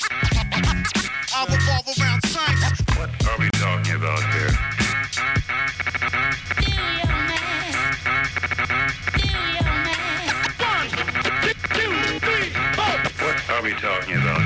I revolve around science. What are we talking about here? What are we talking about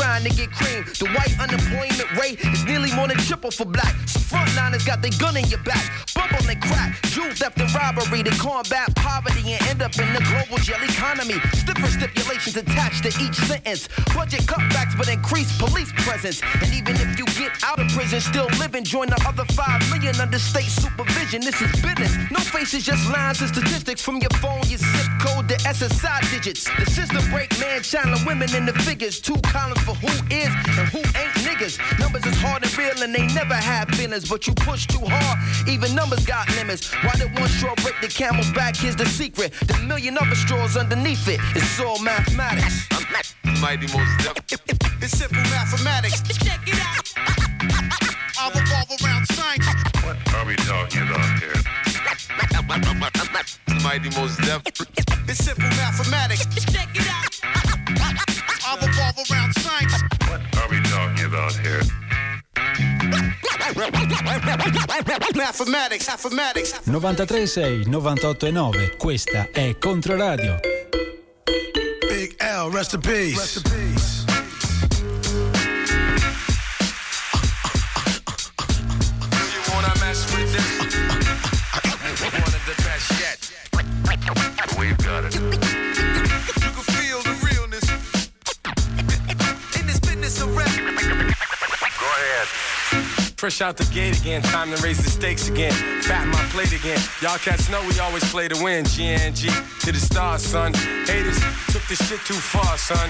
grind to get cream. The white unemployment rate is nearly more than triple for black. So frontliners got their gun in your back. Bubble and crack, jewel theft and robbery to combat poverty and end up in the global jail economy. Stiffer stipulations attached to each sentence. Budget cutbacks but increased police presence. And even if you get out of prison, still living, join the other five million under state supervision. This is business. No faces, just lines and statistics from your phone, your zip code, the SSI digits. The system break man, channeling women in the figures. Two columns for who is and who ain't niggas. Numbers is hard and real and they never have feelings, but you push too hard. Even numbers got limits. Why did one straw break the camel's back? Here's the secret. The million other straws underneath it. It's all mathematics. Mighty most def. It's simple mathematics. Check it out. I revolve around science. What are we talking about here? Mighty most def. It's simple mathematics. Check it out. Revolve around science. What are we talking about here? Mathematics, mathematics. 93.6, 98.9. Questa è Controradio. Big L, rest in peace. Rest in peace. Fresh out the gate again. Time to raise the stakes again. Fat my plate again. Y'all cats know we always play to win. GNG to the stars, son. Haters took this shit too far, son.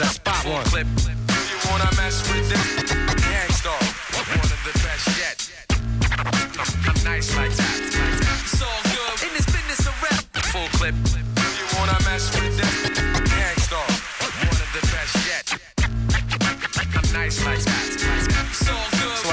I spot one. Clip. You wanna mess with? Gangstar, one of the best yet. I'm nice like that. It's all good in this business of rap. Full clip. You wanna mess with? Gangstar, one of the best yet. I'm nice like that.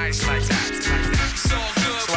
Nice like that.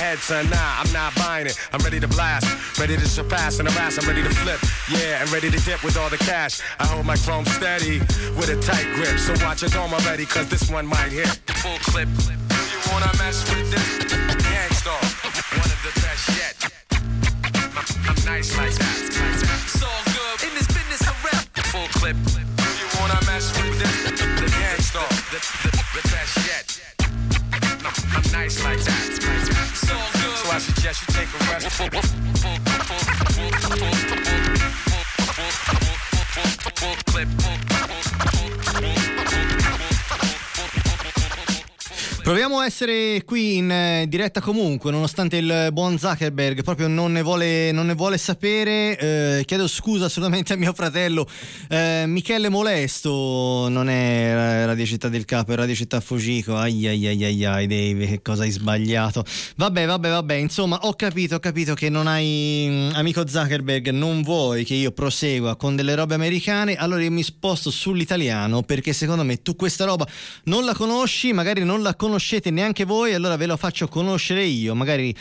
head, son. Nah, I'm not buying it. I'm ready to blast. Ready to surpass and harass. I'm ready to flip. Yeah, and ready to dip with all the cash. I hold my chrome steady with a tight grip. So watch your dome already, cause this one might hit. Full clip. You wanna mess with this? Gangstar, one of the best yet. I'm nice like that. It's all good in this business of rap. Full clip. You wanna mess with this? The gangstar, the, the, the best yet. I'm nice like that. So I suggest you take a rest. Full, Proviamo a essere qui in eh, diretta comunque, nonostante il buon Zuckerberg proprio non ne vuole, non ne vuole sapere. Eh, chiedo scusa assolutamente a mio fratello eh, Michele Molesto, non è Radio Città del Capo, è Radio Città Fugico. Ai ai ai ai ai Dave, che cosa hai sbagliato. Vabbè, vabbè, vabbè, insomma, ho capito, ho capito che non hai, mm, amico Zuckerberg, non vuoi che io prosegua con delle robe americane, allora io mi sposto sull'italiano perché secondo me tu questa roba non la conosci, magari non la conoscete neanche voi, allora ve lo faccio conoscere io, magari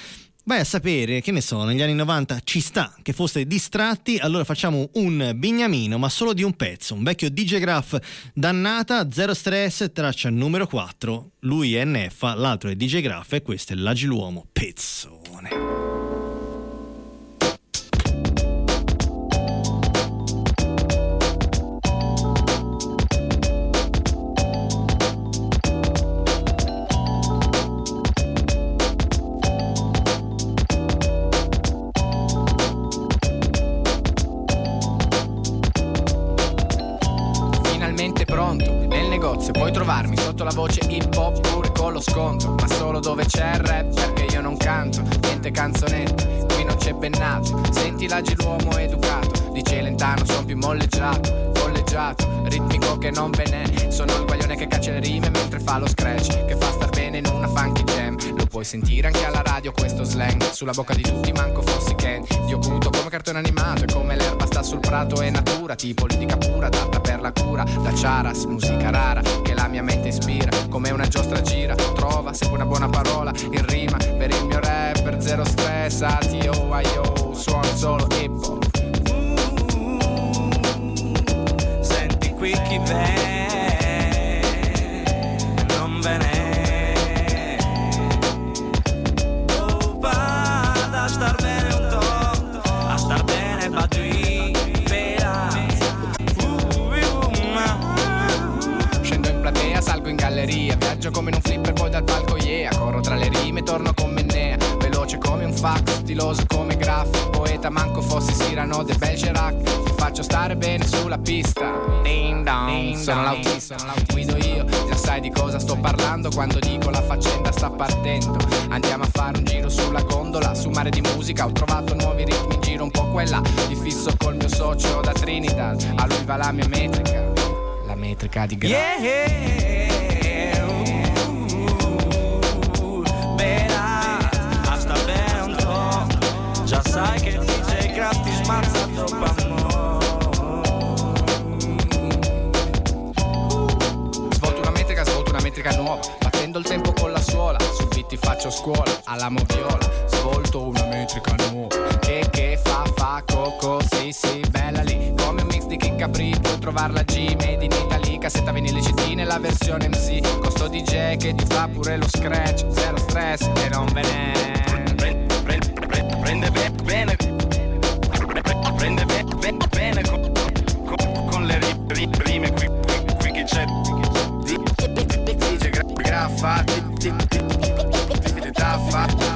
vai a sapere, che ne so, negli anni 90 ci sta che foste distratti, allora facciamo un bignamino, ma solo di un pezzo, un vecchio DJ Graph dannata, zero stress, traccia numero 4, lui è NF, l'altro è DJ Graph e questo è l'Agiluomo Pezzone. Puoi trovarmi sotto la voce hip hop pure con lo sconto Ma solo dove c'è il rap perché io non canto, niente canzonette Qui non c'è bennato, senti l'agi l'uomo educato Di Celentano son più molleggiato, collegiato Ritmico che non ve n'è Sono il guaglione che caccia le rime mentre fa lo scratch Che fa bene in una funky jam. Lo puoi sentire anche alla radio questo slang. Sulla bocca di tutti manco fossi Ken. Io punto come cartone animato E come l'erba sta sul prato è natura Tipo politica pura, adatta per la cura. Da charas, musica rara Che la mia mente ispira. Come una giostra gira Trova, segue una buona parola In rima. Per il mio rap zero stress, alti oh aio, suono solo hip hop. Senti qui chi viene, viaggio come in un flipper poi dal palco yeah, corro tra le rime, torno con Mennea, veloce come un fax, stiloso come graff, poeta manco fossi Cyrano de Bergerac, ti faccio stare bene sulla pista. Ding dong, sono l'autista, guido io, già sai di cosa sto parlando quando dico la faccenda sta partendo. Andiamo a fare un giro sulla gondola, su mare di musica, ho trovato nuovi ritmi in giro un po' quella, di fisso col mio socio da Trinidad, a lui va la mia metrica, la metrica di Gra. Yeah, Smazza dopo Svolto una metrica, svolto una metrica nuova Battendo il tempo con la suola Su beat ti faccio scuola Alla moviola Svolto una metrica nuova. Che che fa fa coco Sì sì bella lì. Come un mix di Kick Capri Puoi trovarla G Made in Italy Cassetta vinile CD nella versione MC Costo DJ che ti fa pure lo scratch Zero stress e non ve ne Prende be- bene, Prime qui, qui, che c'è Dice graffa Taffa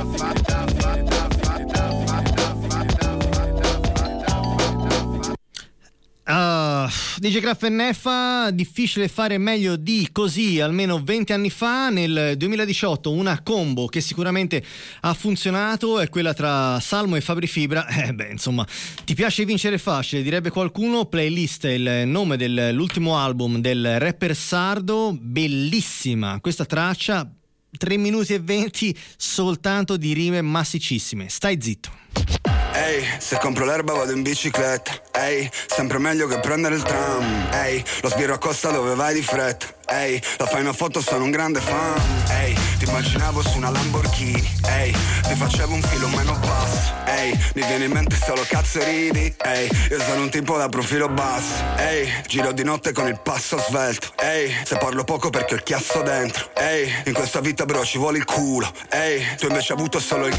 DJ Graff NF, difficile fare meglio di così, almeno 20 anni fa, nel 2018 una combo che sicuramente ha funzionato è quella tra Salmo e Fabri Fibra, eh beh insomma, ti piace vincere facile, direbbe qualcuno, playlist è il nome dell'ultimo album del rapper sardo, bellissima questa traccia, 3 minuti e 20 soltanto di rime massicissime, stai zitto. Ehi, se compro l'erba vado in bicicletta. Ehi, sempre meglio che prendere il tram. Ehi, lo sbirro a costa dove vai di fretta. Ehi, la fai una foto, sono un grande fan. Ehi, ti immaginavo su una Lamborghini. Ehi, ti facevo un filo meno basso. Ehi, mi viene in mente solo cazzo e ridi. Ehi, io sono un tipo da profilo basso. Ehi, giro di notte con il passo svelto. Ehi, se parlo poco perché ho il chiasso dentro. Ehi, in questa vita però ci vuole il culo. Ehi, tu invece hai avuto solo il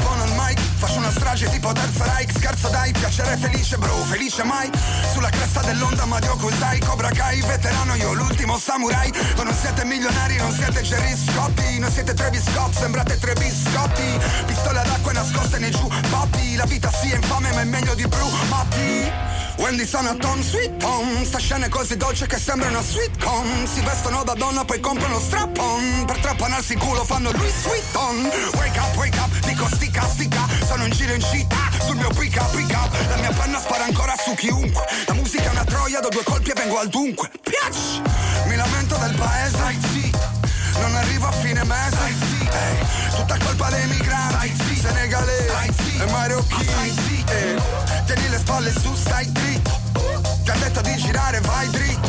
buono il mic, faccio una strage tipo Terza Reich Scherzo dai, piacere felice bro, felice mai. Sulla cresta dell'onda ma Dio Kusai Cobra Kai, veterano io, l'ultimo samurai. Voi non siete milionari, non siete Jerry Scotti Non siete Travis Scott, sembrate tre biscotti. Pistole ad acqua nascoste nei giubbotti. La vita sì è infame ma è meglio di Bru Matti. Wendy sono Tom Sweet Tom. Sta scene così dolce che sembra una sweetcom Si vestono da donna poi comprano strap-on. Per trappanarsi il culo fanno lui sweet on. Wake up, wake up, dico stica, stica Sono in giro in città, sul mio pick up, pick up La mia penna spara ancora su chiunque. La musica è una troia, do due colpi e vengo al dunque. Piac! Mi lamento del paese, non arrivo a fine mese. Ehi, Tutta colpa dei migranti. Senegalesi e marocchini Ehi, Tieni le spalle su, stai dritto. Ti ha detto di girare, vai dritto.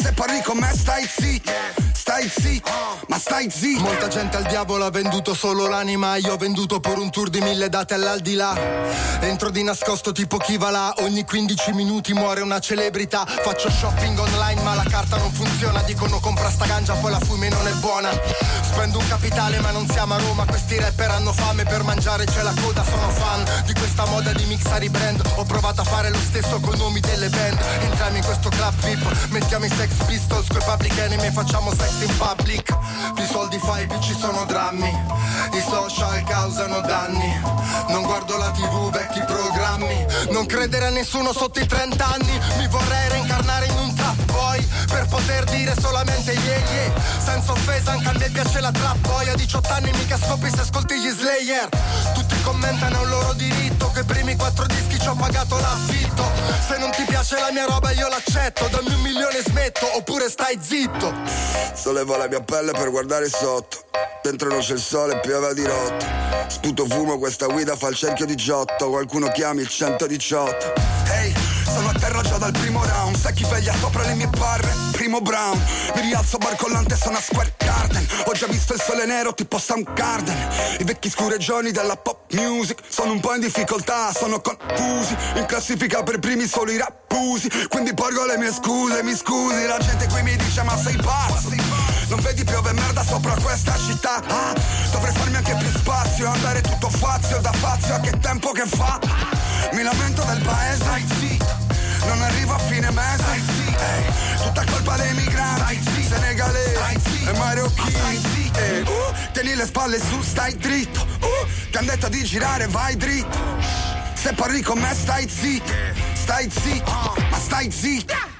Se parli con me stai zitto Stai zitto, ma stai zitto. Molta gente al diavolo ha venduto solo l'anima Io ho venduto per un tour di mille date all'aldilà. Entro di nascosto tipo chi va là Ogni 15 minuti muore una celebrità. Faccio shopping online ma la carta non funziona. Dicono compra sta ganja poi la fumi non è buona. Spendo un capitale ma non siamo a Roma. Questi rapper hanno fame per mangiare c'è la coda Sono fan di questa moda di mixare i brand Ho provato a fare lo stesso con nomi delle band. Entriamo in questo club VIP Mettiamo i sex pistols coi public enemy Facciamo sex in public. Più soldi fai più ci sono drammi. I social causano danni. Non guardo la tv vecchi programmi. Non credere a nessuno sotto i 30 anni Senza offesa anche a me piace la trap. A 18 anni mica scopri se ascolti gli slayer. Tutti commentano è un loro diritto Che i primi quattro dischi ci ho pagato l'affitto. Se non ti piace la mia roba io l'accetto Dammi un milione e smetto oppure stai zitto. Sollevo la mia pelle per guardare sotto Dentro non c'è il sole, piove a dirotto Sputo fumo, questa guida fa il cerchio di Giotto Qualcuno chiami il 118 Ehi, Sono a terra già dal primo round. Sai chi veglia sopra le mie barre? Primo Brown. Mi rialzo barcollante sono a Square Garden. Ho già visto il sole nero tipo Soundgarden I vecchi scureggioni della pop music Sono un po' in difficoltà, sono confusi. In classifica per primi solo i rappusi. Quindi porgo le mie scuse, mi scusi. La gente qui mi dice ma sei pazzo? Non vedi piove merda sopra questa città? Ah, Dovrei farmi anche più spazio Andare tutto fazio da fazio a che tempo che fa? Mi lamento del paese Non arrivo a fine mese. Ehi, Tutta colpa dei migranti. Senegalesi e marocchini. Eh, uh, Tieni le spalle su, stai dritto. Uh, Ti han detto di girare, vai dritto. Se parli con me stai zitto. Stai zitto, ma stai zitto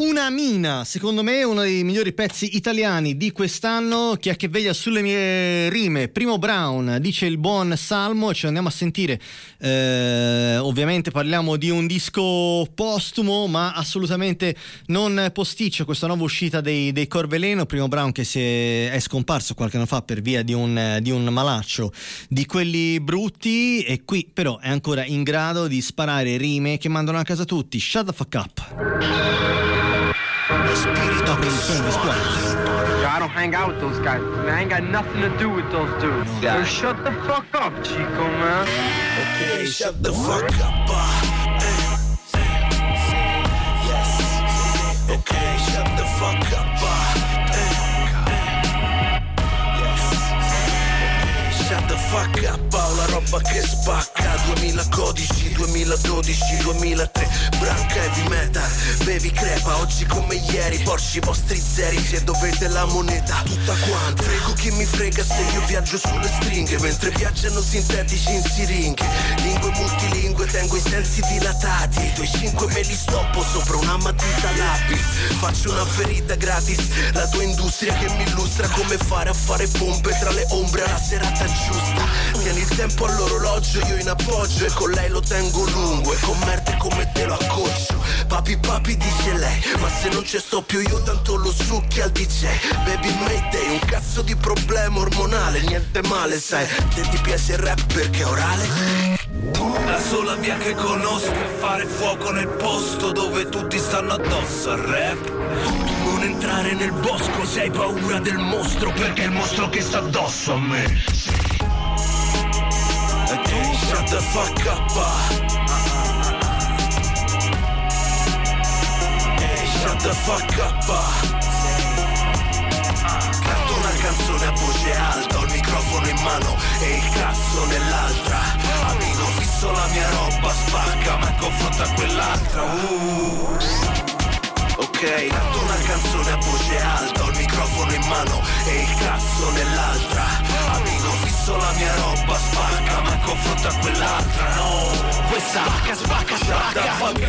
Una mina, secondo me uno dei migliori pezzi italiani di quest'anno, chi ha che veglia sulle mie rime. Primo Brown, dice il buon Salmo, ci andiamo a sentire. Eh, ovviamente parliamo di un disco postumo, ma assolutamente non posticcio questa nuova uscita dei, dei Corveleno. Primo Brown che è, è scomparso qualche anno fa per via di un, di un malaccio di quelli brutti e qui però è ancora in grado di sparare rime che mandano a casa tutti. Shut the fuck up. Spirito I don't hang out with those guys. Man, I ain't got nothing to do with those dudes. So shut the fuck up, Chico, man. Okay, shut the fuck up. uh, eh, eh, yes. Okay, shut the fuck up. The fuck up, la roba che spacca. 2000 codici, 2012, 2003 Branca heavy metal, bevi crepa Oggi come ieri, porci i vostri zeri Se dovete la moneta, tutta quanta. Frego chi mi frega se io viaggio sulle stringhe Mentre viaggiano sintetici in siringhe. Lingue multilingue, tengo i sensi dilatati. I tuoi cinque me li stoppo sopra una matita lapis. Faccio una ferita gratis. La tua industria che mi illustra come fare a fare pompe tra le ombre alla serata giusta. Tieni il tempo all'orologio, io in appoggio E con lei lo tengo lungo. E con merde come te lo accoccio. Papi papi dice lei Ma se non ci sto più io tanto lo succhi al DJ Baby Mayday, un cazzo di problema ormonale Niente male sai Te ti piace il rap perché è orale? La sola via che conosco è fare fuoco nel posto dove tutti stanno addosso al rap. Non entrare nel bosco se hai paura del mostro perché è il mostro che sta addosso a me. E tu shut the fuck up. Shut the fuck up. Canto una canzone a voce alta, ho microfono in mano e il cazzo nell'altra. Amico, fisso la mia roba, spacca, ma confronta quell'altra. Uh. Ok, canto una canzone a voce alta, ho il microfono in mano e il cazzo nell'altra. Amico, fisso la mia roba, spacca, ma confronta quell'altra. No, questa spacca, spacca, spacca. fuck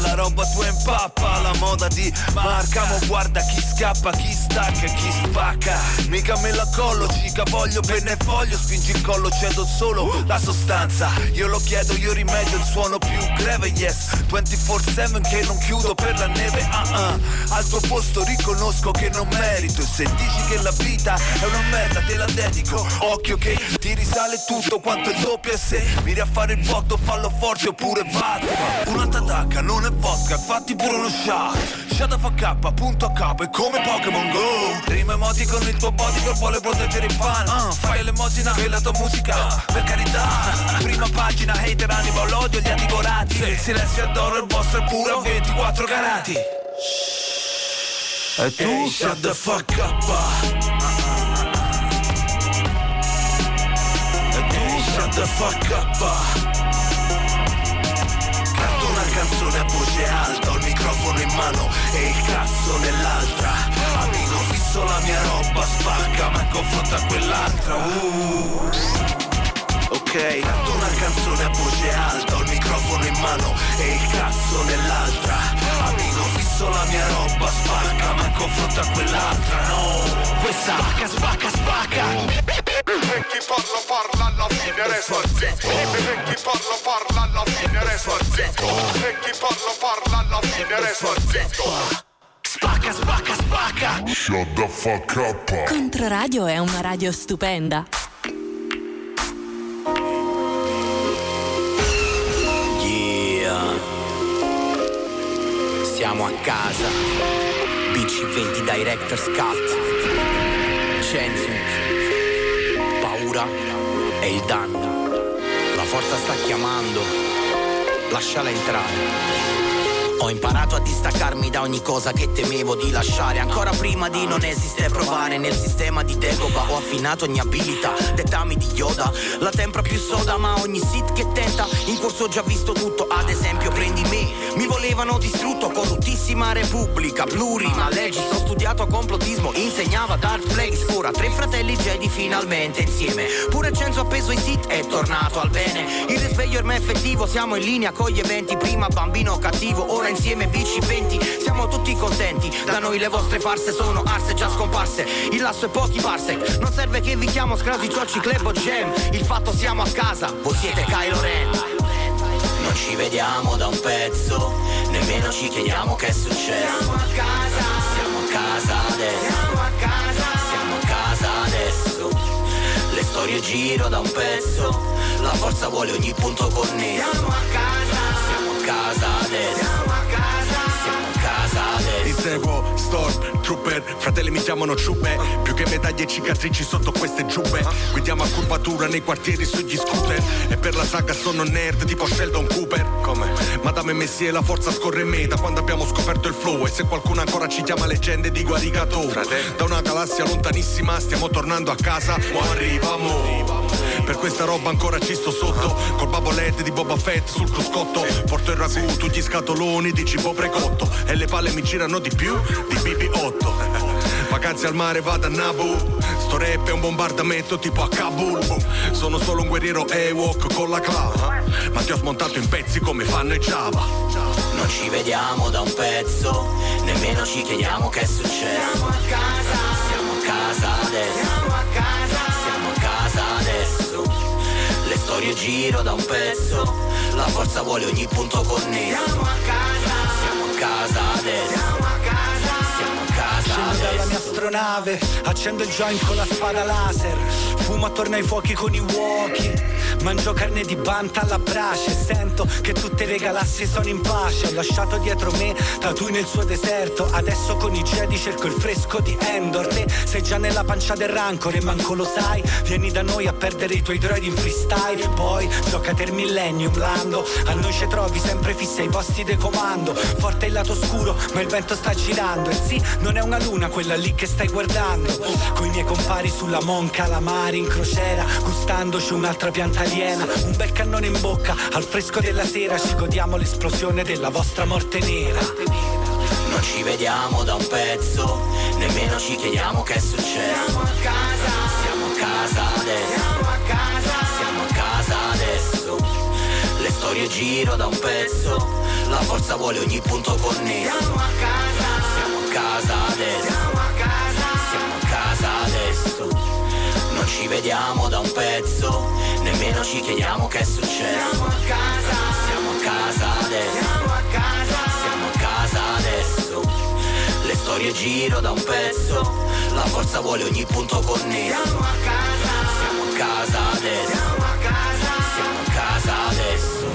la roba tua impappa, la moda di marca. Mo guarda chi scappa, chi stacca chi spacca. Mica me la collo, cica, voglio penne e foglio, spingi il collo, cedo solo la sostanza. Io lo chiedo, io rimedio il suono più greve, yes. 24-7 che non chiudo per la neve, ah ah. Al tuo posto riconosco che non merito. E se dici che la vita è una merda, te la dedico. Occhio che ti risale tutto quanto il doppio e se miri a fare il botto, fallo forte oppure vodka. Una tatacca non è vodka, fatti pure uno shot. Shut the fuck up, punto a capo, è come Pokémon Go. Rima emoti con il tuo bodyguard, vuole proteggere i fan. Uh, fai l'emosina e la tua musica, per carità. Prima pagina, hater, animo, l'odio, li ha divorati. Il silenzio è d'oro, il vostro è puro 24 carati. E tu hey, shut the fuck up. The fuck up. Canto una canzone a voce alta, ho il microfono in mano e il cazzo nell'altra. Amico, fisso la mia roba, spacca, ma confronta quell'altra. Uh. Ok, canto una canzone a voce alta, ho il microfono in mano e il cazzo nell'altra. Amico, fisso la mia roba, spacca, ma confronta quell'altra. No, questa spacca, spacca, spacca. E chi parla parla alla fine resta zitto E chi parla parla alla fine resta zitto E chi parla parla alla fine resta zitto Spacca, spacca, spacca. Shut the fuck up Controradio è una radio stupenda. Yeah. a casa. BC20 Director's Cut. Censu. Paura è il danno. La forza sta chiamando. Lasciala entrare. Ho imparato a distaccarmi da ogni cosa che temevo di lasciare. Ancora prima di non esiste provare Nel sistema di Dagoba ho affinato ogni abilità Dettami di Yoda. La tempra più soda ma ogni sit che tenta. In corso ho già visto tutto Ad esempio prendi me. Mi volevano distrutto Corruttissima repubblica Plurima legis Ho studiato complottismo Insegnava Darth Plagueis. Ora tre fratelli Jedi finalmente insieme. Pure Cenzo appeso ai sit È tornato al bene. Il risveglio ormai effettivo Siamo in linea con gli eventi. Prima bambino cattivo Ora insieme bici 20 Siamo tutti contenti. Da noi le vostre farse sono arse già scomparse. Il lasso e pochi parsec Non serve che vi chiamo scrasi ciocci club o gem Il fatto siamo a casa. Voi siete Kylo Ren. Non ci vediamo da un pezzo, nemmeno ci chiediamo che è successo. Siamo a casa, siamo a casa adesso. Siamo a casa, siamo a casa adesso. Le storie giro da un pezzo, la forza vuole ogni punto connesso. Siamo a casa, casa this. Siamo a casa, adesso. Inseguo Stormtrooper, fratelli mi chiamano ciuppe. Più che medaglie e cicatrici sotto queste giubbe. Guidiamo a curvatura nei quartieri sugli scooter. E per la saga sono nerd tipo Sheldon Cooper. Come? Madame Messie la forza scorre in me. Da quando abbiamo scoperto il flow E se qualcuno ancora ci chiama leggende dico arigato. Da una galassia lontanissima stiamo tornando a casa. O arrivamo per questa roba ancora ci sto sotto. Col babo LED di Boba Fett sul cruscotto. Porto il ragù, tu gli scatoloni di cibo precotto E le palle mi girano di più di BB8 Vacanze al mare vado a Nabu Sto rap è un bombardamento tipo a Kabul Sono solo un guerriero Ewok con la clava Ma ti ho smontato in pezzi come fanno i Java Non ci vediamo da un pezzo, nemmeno ci chiediamo che è successo. Siamo a casa, siamo a casa adesso. Siamo a casa, siamo a casa adesso. Le storie giro da un pezzo, la forza vuole ogni punto connesso. Siamo a casa, siamo a casa adesso. Siamo a casa, siamo a casa Scendo dalla mia astronave, accendo il joint con la spada laser, fumo attorno ai fuochi con i walkie, mangio carne di banta alla brace, sento che tutte le galassie sono in pace, ho lasciato dietro me Tatooine nel suo deserto, adesso con i Jedi cerco il fresco di Endor, te sei già nella pancia del rancor e manco lo sai, vieni da noi a perdere i tuoi droidi in freestyle, poi giocate il millennium lando, a noi ci trovi sempre fissa ai posti di comando, forte il lato scuro ma il vento sta girando, e sì, non è una luna quella lì che stai guardando, coi miei compari sulla Mon Calamari in crociera, gustandoci un'altra pianta aliena, un bel cannone in bocca, al fresco della sera ci godiamo l'esplosione della vostra morte nera. Non ci vediamo da un pezzo, nemmeno ci chiediamo che è successo. Siamo a casa, siamo a casa adesso. Siamo a casa, siamo a casa adesso. Le storie giro da un pezzo, la forza vuole ogni punto connesso. Siamo a casa, siamo a casa adesso. Non ci vediamo da un pezzo, nemmeno ci chiediamo che è successo. Siamo a casa, siamo a casa adesso. Siamo a casa, siamo a casa adesso. Le storie giro da un pezzo, la forza vuole ogni punto connesso. Siamo a casa, siamo a casa adesso. Siamo a casa, siamo a casa adesso.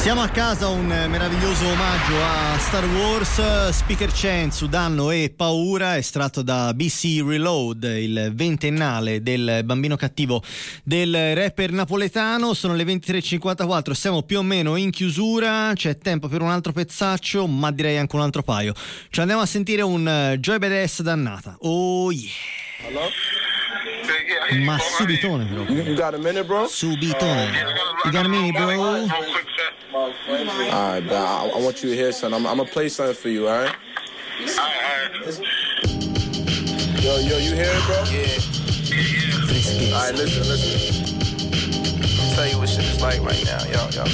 Siamo a casa, un meraviglioso omaggio a Star Wars, Speaker Chen su Danno e Paura, estratto da BC Reload, il ventennale del bambino cattivo del rapper napoletano. Sono le 23.54, siamo più o meno in chiusura, c'è tempo per un altro pezzaccio, ma direi anche un altro paio. Ci andiamo a sentire un eh, Joy Badass dannata. Oh yeah! Ma subitone, bro. You got a minute, bro? Subitone. You got a minute, bro? Alright, but I, I want you to hear something. I'm, I'm gonna play something for you, Alright. alright? Yo, yo, you hear it, bro? Yeah. Alright, listen, listen. Right now, yo, yo.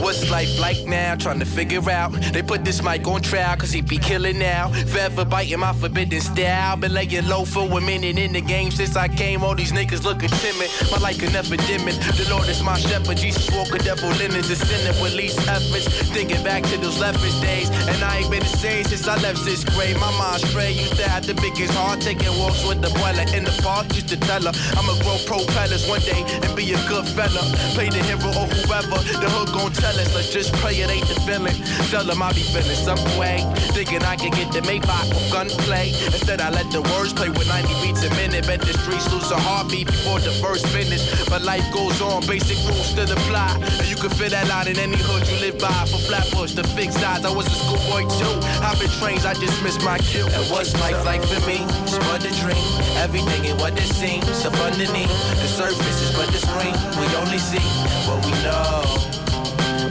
What's life like now? Trying to figure out. They put this mic on trial cause he be killing now. Forever biting my forbidden style. Been laying low for a minute in the game since I came. All these niggas looking timid. My life can never dim it. The Lord is my shepherd. Jesus walk a devil linens. Descending with least efforts. Thinking back to those leverage days. And I ain't been the same since I left sixth grade. My mind stray. Used to have the biggest heart. Taking walks with the boiler in the park. Used to tell her I'ma grow propellers one day and be a good fella. Play the hero or whoever. The hood gon' tell us. Let's just pray it ain't the feeling. Tell them I be feeling some way. Thinking I can get the Maybach with gunplay. Instead, I let the words play with 90 beats a minute. Bet the streets lose a heartbeat before the verse finish. But life goes on, basic rules still apply. And you can feel that line in any hood you live by. From Flatbush to Fix Sides, I was a schoolboy too. Hopping trains, I just missed my cue. And what's life like for me? It's but dream. Everything ain't what it seems. Up underneath the surface is but the screen. We only see what we know.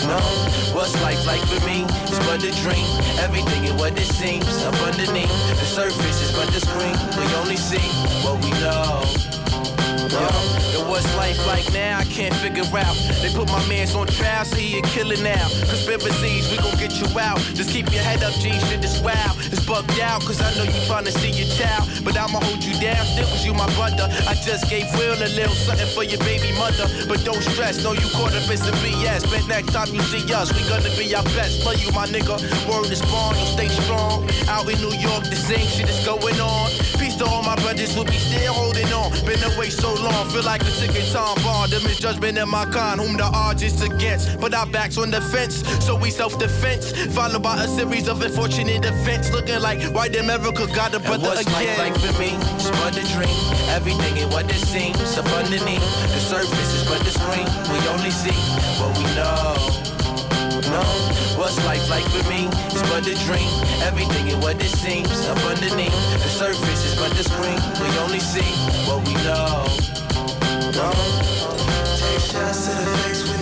No, what's life like for me? It's but a dream. Everything is what it seems. Up underneath the surface is but the screen. We only see what we know. Yo, and what's life like now? I can't figure out. They put my mans on trial, so he a killer now. Conspiracies, we gon' get you out. Just keep your head up, G. Shit is wild. It's bugged out, cause I know you tryna see your child. But I'ma hold you down, still cause you my brother. I just gave Will a little something for your baby mother. But don't stress, know you caught up in some BS. But next time you see us, we gonna be our best. Love you, my nigga. Word is born, you'll stay strong. Out in New York, the same shit is going on. Peace to all my brothers who be still holding on. Been away so long, feel like a ticking time bomb. The misjudgment in my con, whom the odds is against. But our backs on the fence, so we self-defense. Followed by a series of unfortunate events. Looking like white America got a brother what's again. life like for me? It's but a dream. Everything ain't what it seems. Underneath the surface is but the screen. We only see what we know. No, what's life like for me? It's but a dream. Everything ain't what it seems. Up underneath the surface is but the screen. We only see what we know. No. Take shots to the face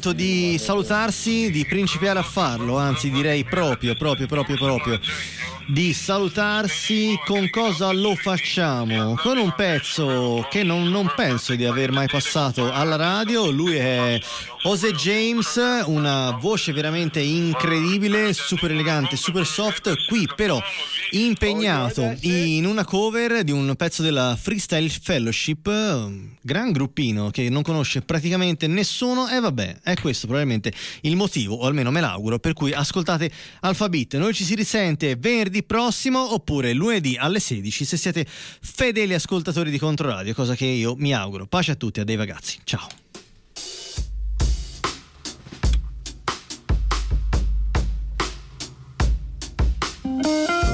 momento di salutarsi, di principiare a farlo, anzi direi proprio, proprio, proprio, proprio, di salutarsi. Con cosa lo facciamo? Con un pezzo che non, non penso di aver mai passato alla radio, lui è Jose James, una voce veramente incredibile, super elegante, super soft, qui però impegnato in una cover di un pezzo della Freestyle Fellowship, um, gran gruppino che non conosce praticamente nessuno e vabbè, è questo probabilmente il motivo, o almeno me l'auguro, per cui ascoltate Alphabet. Noi ci si risente venerdì prossimo oppure lunedì alle 16 se siete fedeli ascoltatori di Controradio, cosa che io mi auguro. Pace a tutti, a dei ragazzi. Ciao. I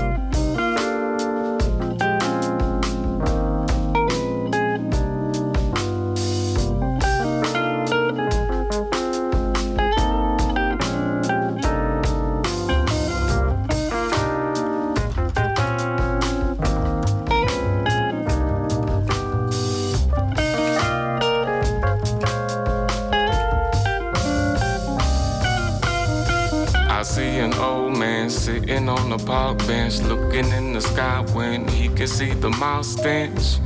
sky when he can see the mouse stench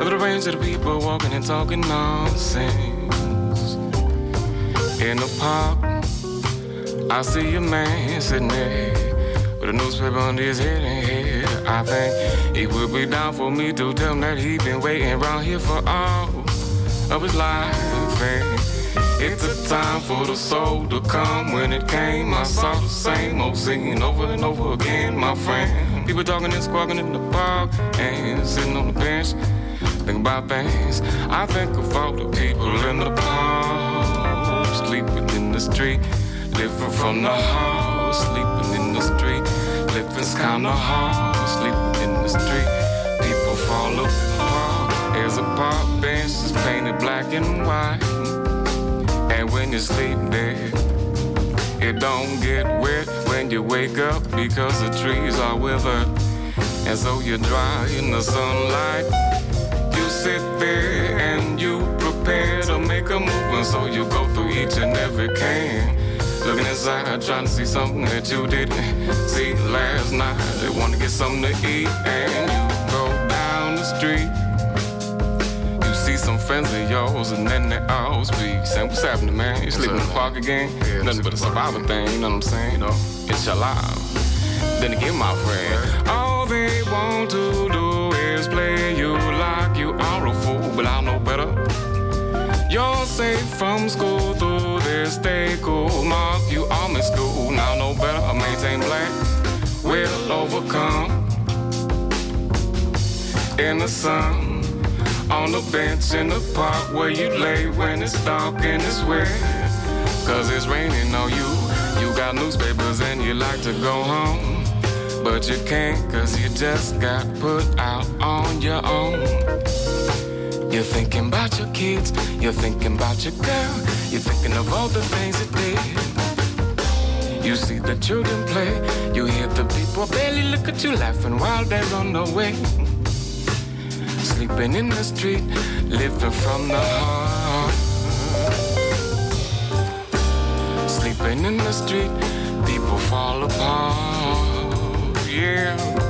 of the range of the people walking and talking nonsense. In the park, I see a man sitting there with a newspaper under his head and head. I think he would be down for me to tell him that he been waiting around here for all of his life. And it took time for the soul to come. When it came, I saw the same old scene over and over again, my friend. People talking and squawking in the park and sitting on the bench. Think about things. I think of all the people in the park, sleeping in the street, living from the house, sleeping in the street, living's kinda hard, sleeping in the street. People fall apart as a park bench is painted black and white. And when you sleep there, it don't get wet when you wake up because the trees are withered. And so you dry in the sunlight. You sit there and you prepare to make a move. And so you go through each and every can Looking inside, trying to see something that you didn't see last night. They want to get something to eat, and you go down the street. You see some friends of yours, and then they all speak. Saying, What's happening, man? You sleeping in the park again? Nothing but a survival thing, you know what I'm saying? You know, it's your life. Then again, my friend, all they want to do is play you like you are a fool, but I know better. You're safe from school through this day cool. Mark, you are in school. Now know better. I maintain black. Will overcome. In the sun. On the bench in the park where you lay when it's dark and it's wet. Cause it's raining on you. You got newspapers and you like to go home. But you can't cause you just got put out on your own. You're thinking about your kids, you're thinking about your girl, you're thinking of all the things it did. You see the children play, you hear the people barely look at you laughing while they're on the way. Sleeping in the street, living from the heart. Sleeping in the street, people fall apart. Yeah.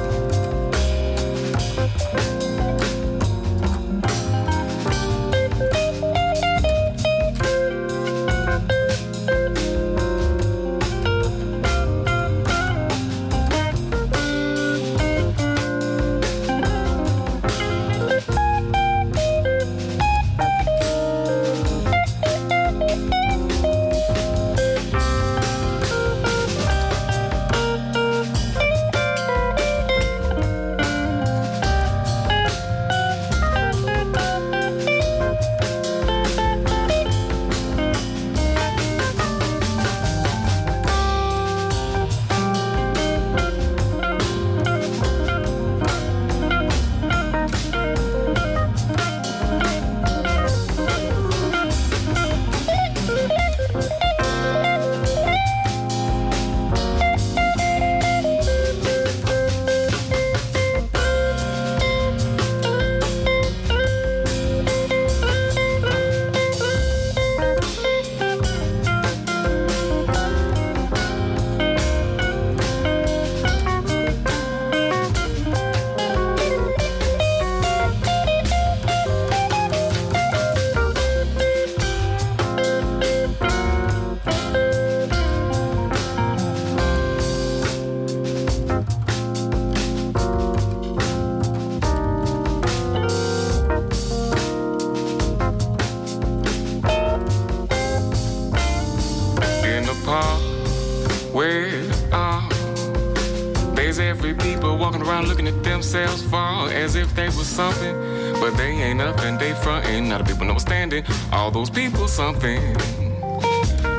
Not a people understanding. All those people something.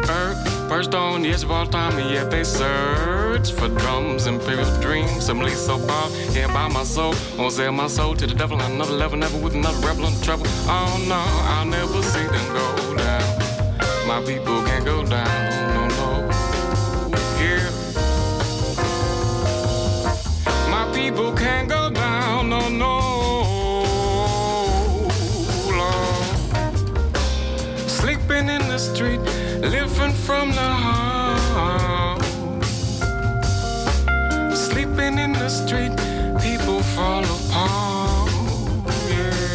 Earth perched on the edge of all time, and yet they search for drums, and imperial dreams. Some least so far, yeah, by my soul. Won't sell my soul to the devil on another level, never with another rebel in trouble. Oh no, I'll never see them go down. My people can't go down, no, no. Yeah. My people can't go street, living from the heart. Sleeping in the street, people fall apart. Yeah.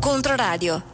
Controradio.